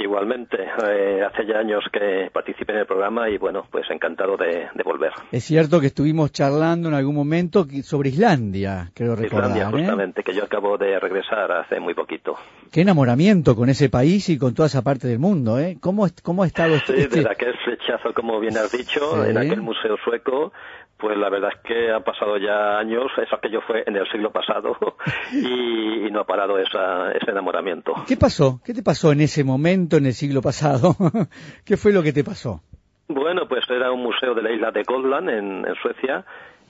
Igualmente, eh, hace ya años que participé en el programa y bueno, pues encantado de, volver. Es cierto que estuvimos charlando en algún momento sobre Islandia, creo recordar. Islandia, ¿eh? justamente, que yo acabo de regresar hace muy poquito. Qué enamoramiento con ese país y con toda esa parte del mundo, ¿eh? ¿Cómo, cómo ha estado este, sí, de aquel flechazo, como bien has dicho, en aquel museo sueco, Pues la verdad es que ha pasado ya años, eso aquello fue en el siglo pasado *laughs* y, no ha parado ese enamoramiento. ¿Qué pasó? ¿Qué te pasó en ese momento, en el siglo pasado? *laughs* ¿Qué fue lo que te pasó? Bueno, pues era un museo de la isla de Gotland en Suecia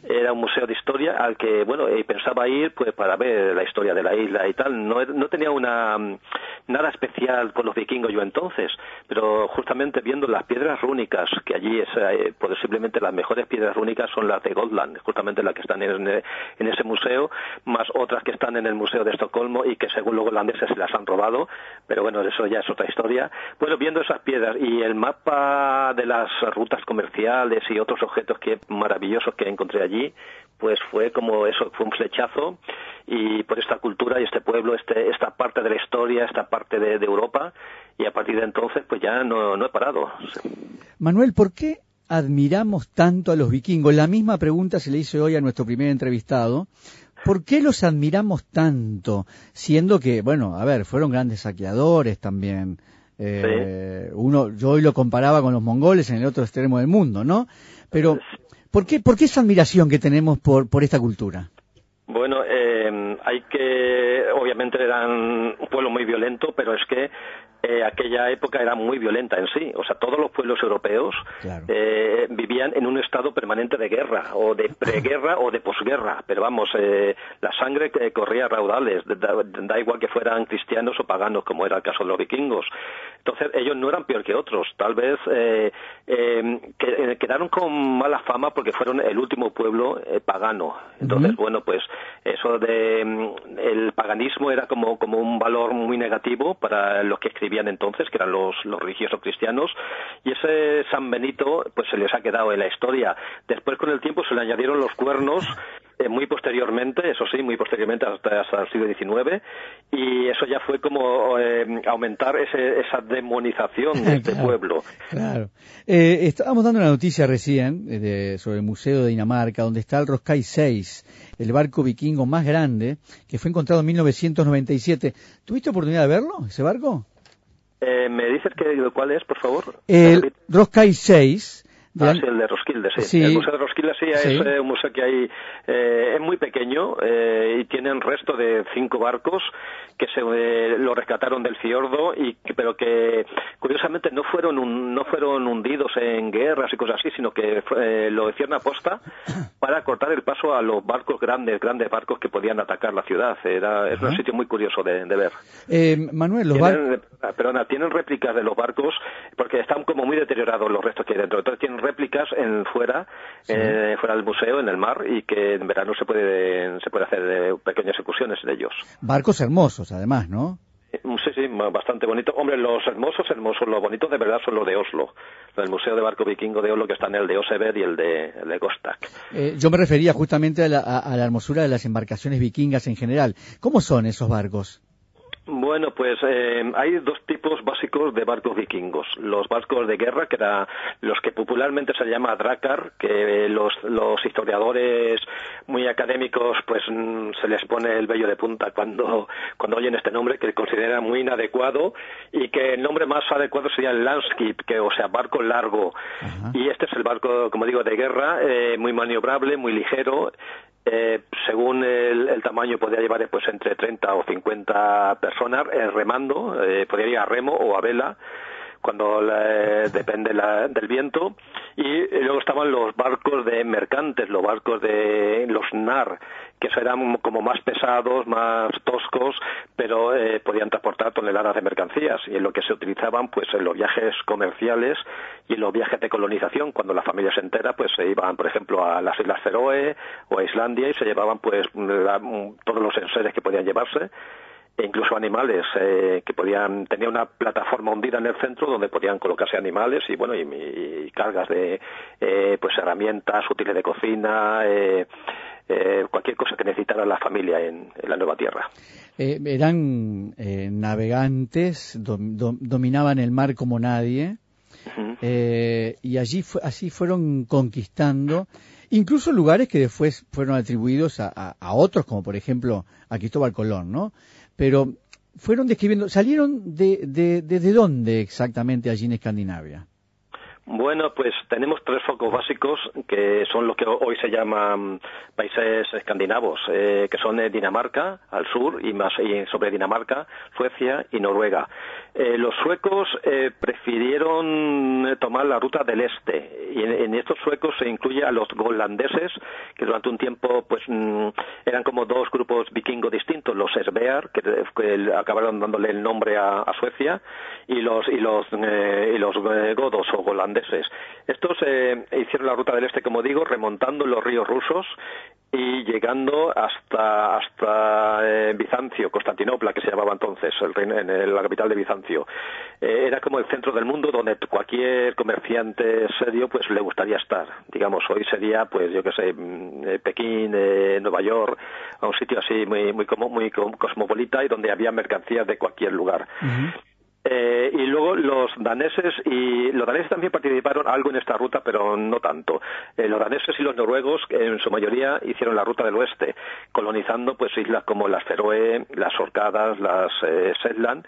era un museo de historia al que bueno eh, pensaba ir pues para ver la historia de la isla y tal. No, no tenía una mm, nada especial con los vikingos yo entonces pero justamente viendo las piedras rúnicas que allí es eh, posiblemente las mejores piedras rúnicas son las de Gotland justamente las que están en, en, ese museo más otras que están en el museo de Estocolmo y que según los holandeses se las han robado pero bueno eso ya es otra historia. Bueno viendo esas piedras y el mapa de las rutas comerciales y otros objetos que maravillosos que encontré allí allí, pues fue como eso, fue un flechazo y por esta cultura y este pueblo, este, esta parte de la historia, esta parte de, Europa y a partir de entonces pues ya no, no he parado. Manuel, ¿por qué admiramos tanto a los vikingos? La misma pregunta se le hice hoy a nuestro primer entrevistado. ¿Por qué los admiramos tanto? Siendo que, bueno, a ver, fueron grandes saqueadores también. Eh, uno, yo hoy lo comparaba con los mongoles en el otro extremo del mundo, ¿no? Pero ¿Por qué, ¿Por qué esa admiración que tenemos por, por esta cultura? Bueno, eh, hay que, obviamente eran un pueblo muy violento, pero es que eh, aquella época era muy violenta en sí. O sea, todos los pueblos europeos eh, vivían en un estado permanente de guerra, o de preguerra o de posguerra. Pero vamos, eh, la sangre corría raudales, da, igual que fueran cristianos o paganos, como era el caso de los vikingos. Entonces, ellos no eran peor que otros. Tal vez quedaron con mala fama porque fueron el último pueblo pagano. Entonces, bueno, pues eso de mm, el paganismo era como, como un valor muy negativo para los que escribían entonces, que eran los, los religiosos cristianos, y ese San Benito pues se les ha quedado en la historia. Después con el tiempo se le añadieron los cuernos eh, muy posteriormente, eso sí, muy posteriormente hasta, hasta, el siglo XIX, y eso ya fue como eh, aumentar ese, esa demonización de este *laughs* pueblo. Claro. Eh, estábamos dando una noticia recién sobre el Museo de Dinamarca, donde está el Roskai 6, el barco vikingo más grande, que fue encontrado en 1997. ¿Tuviste oportunidad de verlo, ese barco? Eh, ¿Me dices que, cuál es, por favor? El Roskai 6 Ah, sí, el de Roskilde, sí. El Museo de Roskilde sí, es eh, un museo que hay, eh, es muy pequeño eh, y tiene un resto de cinco barcos que se lo rescataron del fiordo y pero que curiosamente no fueron no fueron hundidos en guerras y cosas así, sino que lo hicieron a posta *clears throat* para cortar el paso a los barcos grandes, grandes barcos que podían atacar la ciudad. Era es un sitio muy curioso de, ver. Manuel, los barcos perdona, tienen réplicas de los barcos porque están como muy deteriorados los restos que hay dentro. Entonces tienen réplicas en fuera, eh, fuera del museo, en el mar, y que en verano se puede, se puede hacer eh, pequeñas excursiones de ellos. Barcos hermosos, además, ¿no? Sí, sí, bastante bonito. Hombre, los hermosos, hermosos, los bonitos de verdad son los de Oslo. El Museo de Barco Vikingo de Oslo que está en el de Oseberg y el de, el de Gostak. Eh, yo me refería justamente a la, a la hermosura de las embarcaciones vikingas en general. ¿Cómo son esos barcos? Bueno, pues eh, hay dos tipos básicos de barcos vikingos. Los barcos de guerra, que eran los que popularmente se llama Drakar, que los, los historiadores muy académicos pues mm, se les pone el vello de punta cuando, cuando oyen este nombre, que consideran muy inadecuado, y que el nombre más adecuado sería el Landskip, que o sea, barco largo. Y este es el barco, como digo, de guerra, eh, muy maniobrable, muy ligero, eh, según el, tamaño podría llevar pues entre 30 o 50 personas eh, remando, eh, podría ir a remo o a vela cuando depende del viento y, luego estaban los barcos de mercantes, los barcos de los NAR, que eran como más pesados, más toscos, pero eh, podían transportar toneladas de mercancías. Y en lo que se utilizaban pues en los viajes comerciales y en los viajes de colonización, cuando la familia se entera pues se iban por ejemplo a las Islas Feroe o a Islandia y se llevaban pues todos los enseres que podían llevarse e incluso animales eh, que podían tener una plataforma hundida en el centro donde podían colocarse animales y bueno y, cargas de eh, pues herramientas útiles de cocina eh, eh, cualquier cosa que necesitara la familia en, la nueva tierra. Eh, eran eh, navegantes, dominaban el mar como nadie, y allí así fueron conquistando incluso lugares que después fueron atribuidos a, otros, como por ejemplo a Cristóbal Colón, ¿no? Pero fueron describiendo, ¿salieron de, de, desde dónde exactamente allí en Escandinavia? Bueno, pues tenemos tres focos básicos que son lo que hoy se llaman países escandinavos, eh, que son Dinamarca al sur y más y sobre Dinamarca, Suecia y Noruega. Eh, los suecos eh, prefirieron tomar la ruta del este y en, estos suecos se incluye a los golandeses que durante un tiempo pues mm, eran como dos grupos vikingos distintos, los Esbear que, acabaron dándole el nombre a, Suecia y los y los y los godos o golandeses estos eh, hicieron la ruta del este, como digo, remontando los ríos rusos y llegando hasta hasta eh, Bizancio, Constantinopla, que se llamaba entonces, el reino, en la capital de Bizancio. Eh, era como el centro del mundo donde cualquier comerciante serio pues le gustaría estar. Digamos, hoy sería, pues yo que sé, mm, Pekín, Nueva York, un sitio así muy muy muy cosmopolita y donde había mercancías de cualquier lugar. Eh, y luego los daneses y los daneses también participaron algo en esta ruta, pero no tanto. Eh, los daneses y los noruegos, en su mayoría, hicieron la ruta del oeste, colonizando pues islas como las Feroe, las Orcadas, las eh, Shetland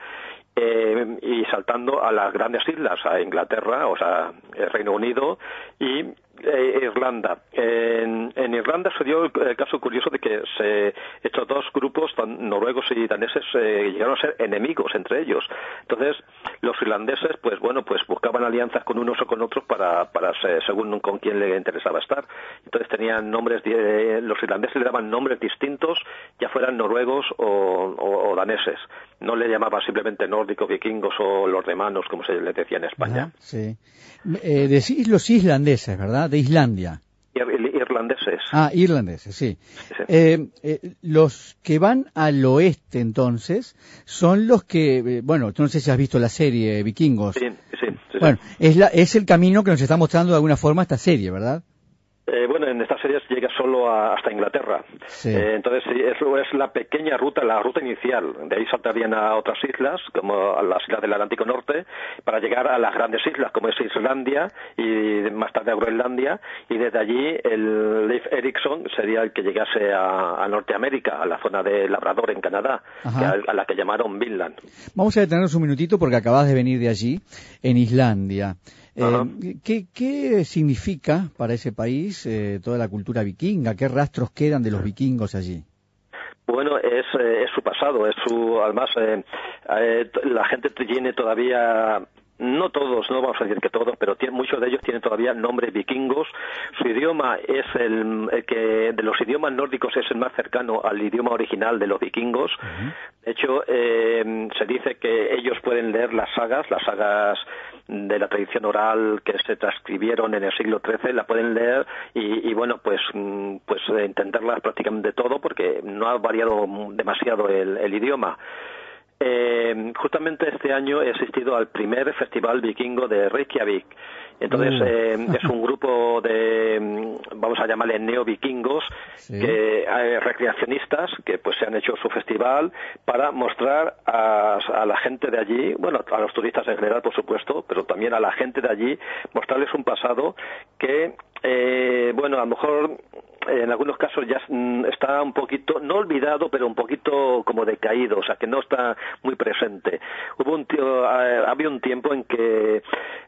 eh, y saltando a las grandes islas, a Inglaterra, o sea, el Reino Unido y eh, Irlanda. En, Irlanda se dio el caso curioso de que se, estos dos grupos, noruegos y daneses, eh, llegaron a ser enemigos entre ellos. Entonces, los irlandeses, pues bueno, pues buscaban alianzas con unos o con otros para, para según con quién le interesaba estar. Entonces tenían nombres, los irlandeses le daban nombres distintos, ya fueran noruegos o, daneses. No le llamaban simplemente nórdicos, vikingos o los demanos, como se les decía en España. sí. Eh, los islandeses, ¿verdad? De Islandia. Irlandeses. Ah, irlandeses, sí. Eh, eh, los que van al oeste, entonces, son los que, eh, bueno, tú no sé si has visto la serie Vikingos. Sí, sí. sí bueno, es, la, es el camino que nos está mostrando de alguna forma esta serie, ¿verdad? Eh, bueno, en estas series llega solo hasta Inglaterra. Eh, entonces, eso es la pequeña ruta, la ruta inicial. De ahí saltarían a otras islas, como a las islas del Atlántico Norte, para llegar a las grandes islas, como es Islandia y más tarde a Groenlandia. Y desde allí, el Leif Erikson sería el que llegase a, Norteamérica, a la zona de Labrador, en Canadá, a, la que llamaron Vinland. Vamos a detenernos un minutito porque acabas de venir de allí, en Islandia. Eh, ¿qué, significa para ese país eh, toda la cultura vikinga? ¿Qué rastros quedan de los vikingos allí? Bueno, es, eh, su pasado, es su, además, la gente tiene todavía no todos, no vamos a decir que todos, pero muchos de ellos tienen todavía nombres vikingos. Su idioma es el, que de los idiomas nórdicos es el más cercano al idioma original de los vikingos. De hecho, eh, se dice que ellos pueden leer las sagas, las sagas de la tradición oral que se transcribieron en el siglo XIII, la pueden leer y, bueno, pues, mm, pues entenderlas prácticamente todo porque no ha variado demasiado el idioma. Eh, justamente este año he asistido al primer festival vikingo de Reykjavik. Entonces, mm. eh, es un grupo de, mm, vamos a llamarle neo-vikingos, que, eh, recreacionistas, que pues se han hecho su festival para mostrar a, a, la gente de allí, bueno, a los turistas en general, por supuesto, pero también a la gente de allí, mostrarles un pasado que, eh, bueno, a lo mejor en algunos casos ya mm, está un poquito, no olvidado, pero un poquito como decaído, o sea, que no está muy presente. Hubo un eh, había un tiempo en que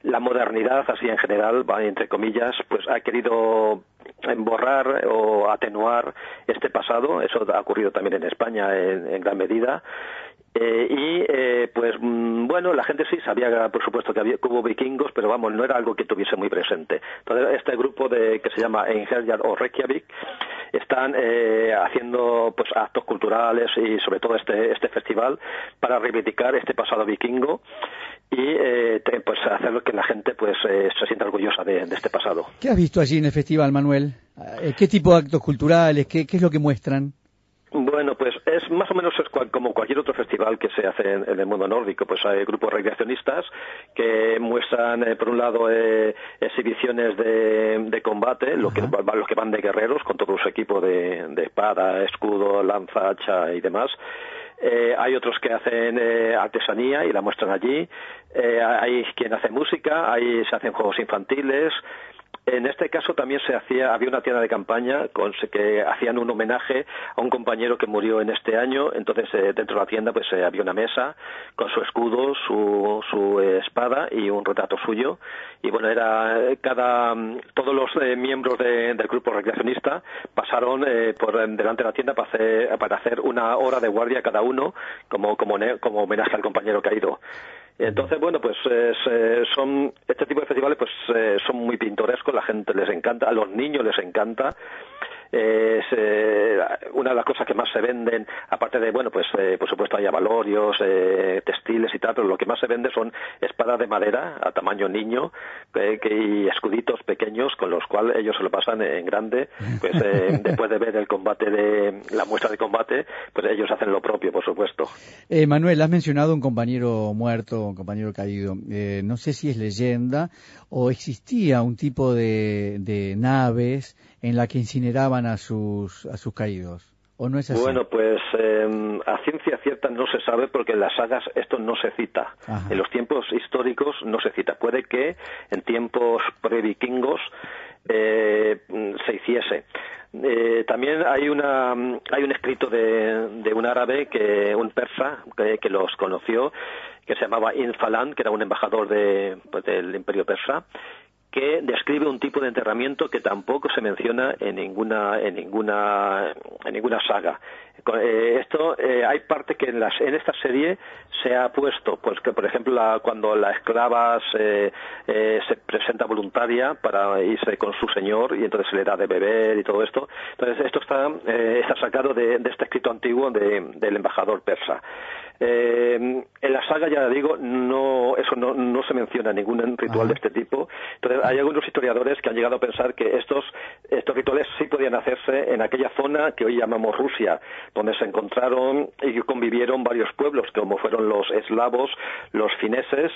la modernidad, así en general, entre comillas, pues ha querido borrar o atenuar este pasado. Eso ha ocurrido también en España en gran medida. Eh, y eh, pues mm, bueno, la gente sí sabía, por supuesto, que, había, hubo vikingos, pero vamos, no era algo que tuviese muy presente. Entonces, este grupo de que se llama Einherjar o Reykjavik están eh, haciendo pues actos culturales y sobre todo este este festival para reivindicar este pasado vikingo y pues hacer que la gente pues se sienta orgullosa de, este pasado. ¿Qué has visto allí en el festival, Manuel? ¿Qué tipo de actos culturales? ¿Qué, qué es lo que muestran? Bueno, pues es más o menos como cualquier otro festival que se hace en, el mundo nórdico. Pues hay grupos recreacionistas que muestran, eh, por un lado, eh, exhibiciones de, combate, los que, los que van de guerreros con todo su equipo de, espada, escudo, lanza, hacha y demás. Eh, hay otros que hacen artesanía y la muestran allí. hay quien hace música, hay, se hacen juegos infantiles, En este caso también se hacía, había una tienda de campaña con que hacían un homenaje a un compañero que murió en este año. Entonces eh, dentro de la tienda pues eh, había una mesa con su escudo, su, su eh, espada y un retrato suyo. Y bueno era cada todos los miembros del grupo recreacionista pasaron por delante de la tienda para hacer, para hacer una hora de guardia cada uno como como, como homenaje al compañero caído. Entonces, bueno, pues eh, son este tipo de festivales pues eh, son muy pintorescos, la gente les encanta, a los niños les encanta es eh, una de las cosas que más se venden, aparte de, bueno, pues eh, por supuesto hay avalorios, eh, textiles y tal, pero lo que más se vende son espadas de madera a tamaño niño y escuditos pequeños con los cuales ellos se lo pasan en grande, pues *laughs* después de ver el combate de la muestra de combate, pues ellos hacen lo propio, por supuesto. Manuel, has mencionado un compañero muerto, un compañero caído. no sé si es leyenda o existía un tipo de, de naves en la que incineraban a sus, a sus caídos. ¿O no es así? Bueno, pues em, a ciencia cierta no se sabe porque en las sagas esto no se cita. En los tiempos históricos no se cita. Puede que en tiempos pre-vikingos eh, se hiciese. Eh, también hay una hay un escrito de, de un árabe que un persa que, que, los conoció que se llamaba Infalan que era un embajador de, pues, del imperio persa que describe un tipo de enterramiento que tampoco se menciona en ninguna en ninguna en ninguna saga. Eh, esto eh, hay parte que en, las, en esta serie se ha puesto, pues que por ejemplo cuando la esclava se, eh, se presenta voluntaria para irse con su señor y entonces se le da de beber y todo esto. Entonces esto está está sacado de, este escrito antiguo del embajador persa. Eh, en la saga, ya digo, no, eso no, no se menciona ningún ritual de este tipo. Entonces, hay algunos historiadores que han llegado a pensar que estos, estos rituales sí podían hacerse en aquella zona que hoy llamamos Rusia, donde se encontraron y convivieron varios pueblos, como fueron los eslavos, los fineses,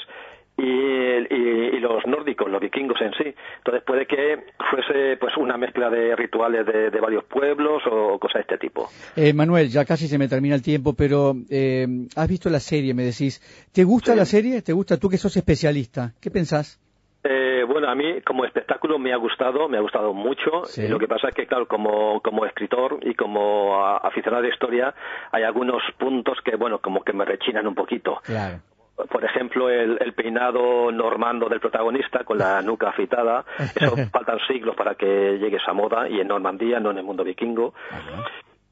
y, los nórdicos, los vikingos en sí. Entonces puede que fuese pues una mezcla de rituales de, varios pueblos o cosas de este tipo. Eh, Manuel, ya casi se me termina el tiempo, pero eh, has visto la serie, me decís. ¿Te gusta la serie? ¿Te gusta tú que sos especialista? ¿Qué pensás? Eh, bueno, a mí como espectáculo me ha gustado, me ha gustado mucho. lo que pasa es que, claro, como, como escritor y como aficionado de historia, hay algunos puntos que, bueno, como que me rechinan un poquito. Claro por ejemplo, el, peinado normando del protagonista con la *laughs* nuca afeitada. Eso *laughs* faltan siglos para que llegue esa moda y en Normandía, no en el mundo vikingo.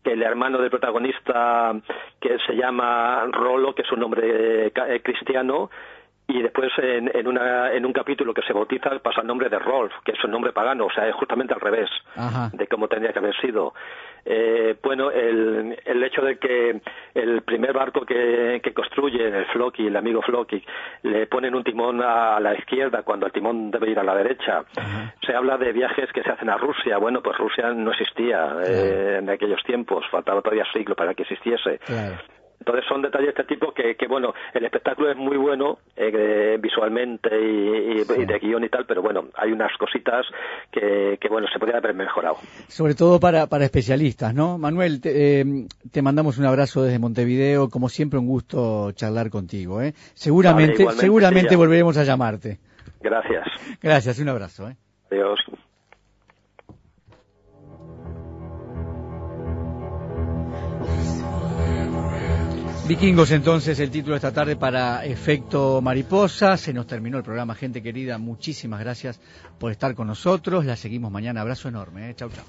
El hermano del protagonista, que se llama Rolo, que es un nombre eh, cristiano, y después en, en, una, en un capítulo que se bautiza pasa el nombre de Rolf, que es un nombre pagano, o sea, es justamente al revés de cómo tendría que haber sido. Eh, bueno, el, el hecho de que el primer barco que, que construye, el Floki, el amigo Floki, le ponen un timón a la izquierda cuando el timón debe ir a la derecha. Se habla de viajes que se hacen a Rusia. Bueno, pues Rusia no existía eh, en aquellos tiempos, faltaba todavía siglo para que existiese. Entonces son detalles de este tipo que, que bueno, el espectáculo es muy bueno eh, visualmente y, de guion y tal, pero bueno, hay unas cositas que, que bueno, se podría haber mejorado. Sobre todo para, para especialistas, ¿no? Manuel, te, eh, te mandamos un abrazo desde Montevideo, como siempre un gusto charlar contigo, ¿eh? Seguramente, seguramente volveremos a llamarte. Gracias. Gracias, un abrazo, ¿eh? Adiós. Vikingos entonces el título esta tarde para Efecto Mariposa. Se nos terminó el programa, gente querida. Muchísimas gracias por estar con nosotros. La seguimos mañana. Abrazo enorme. ¿eh? Chau, chau.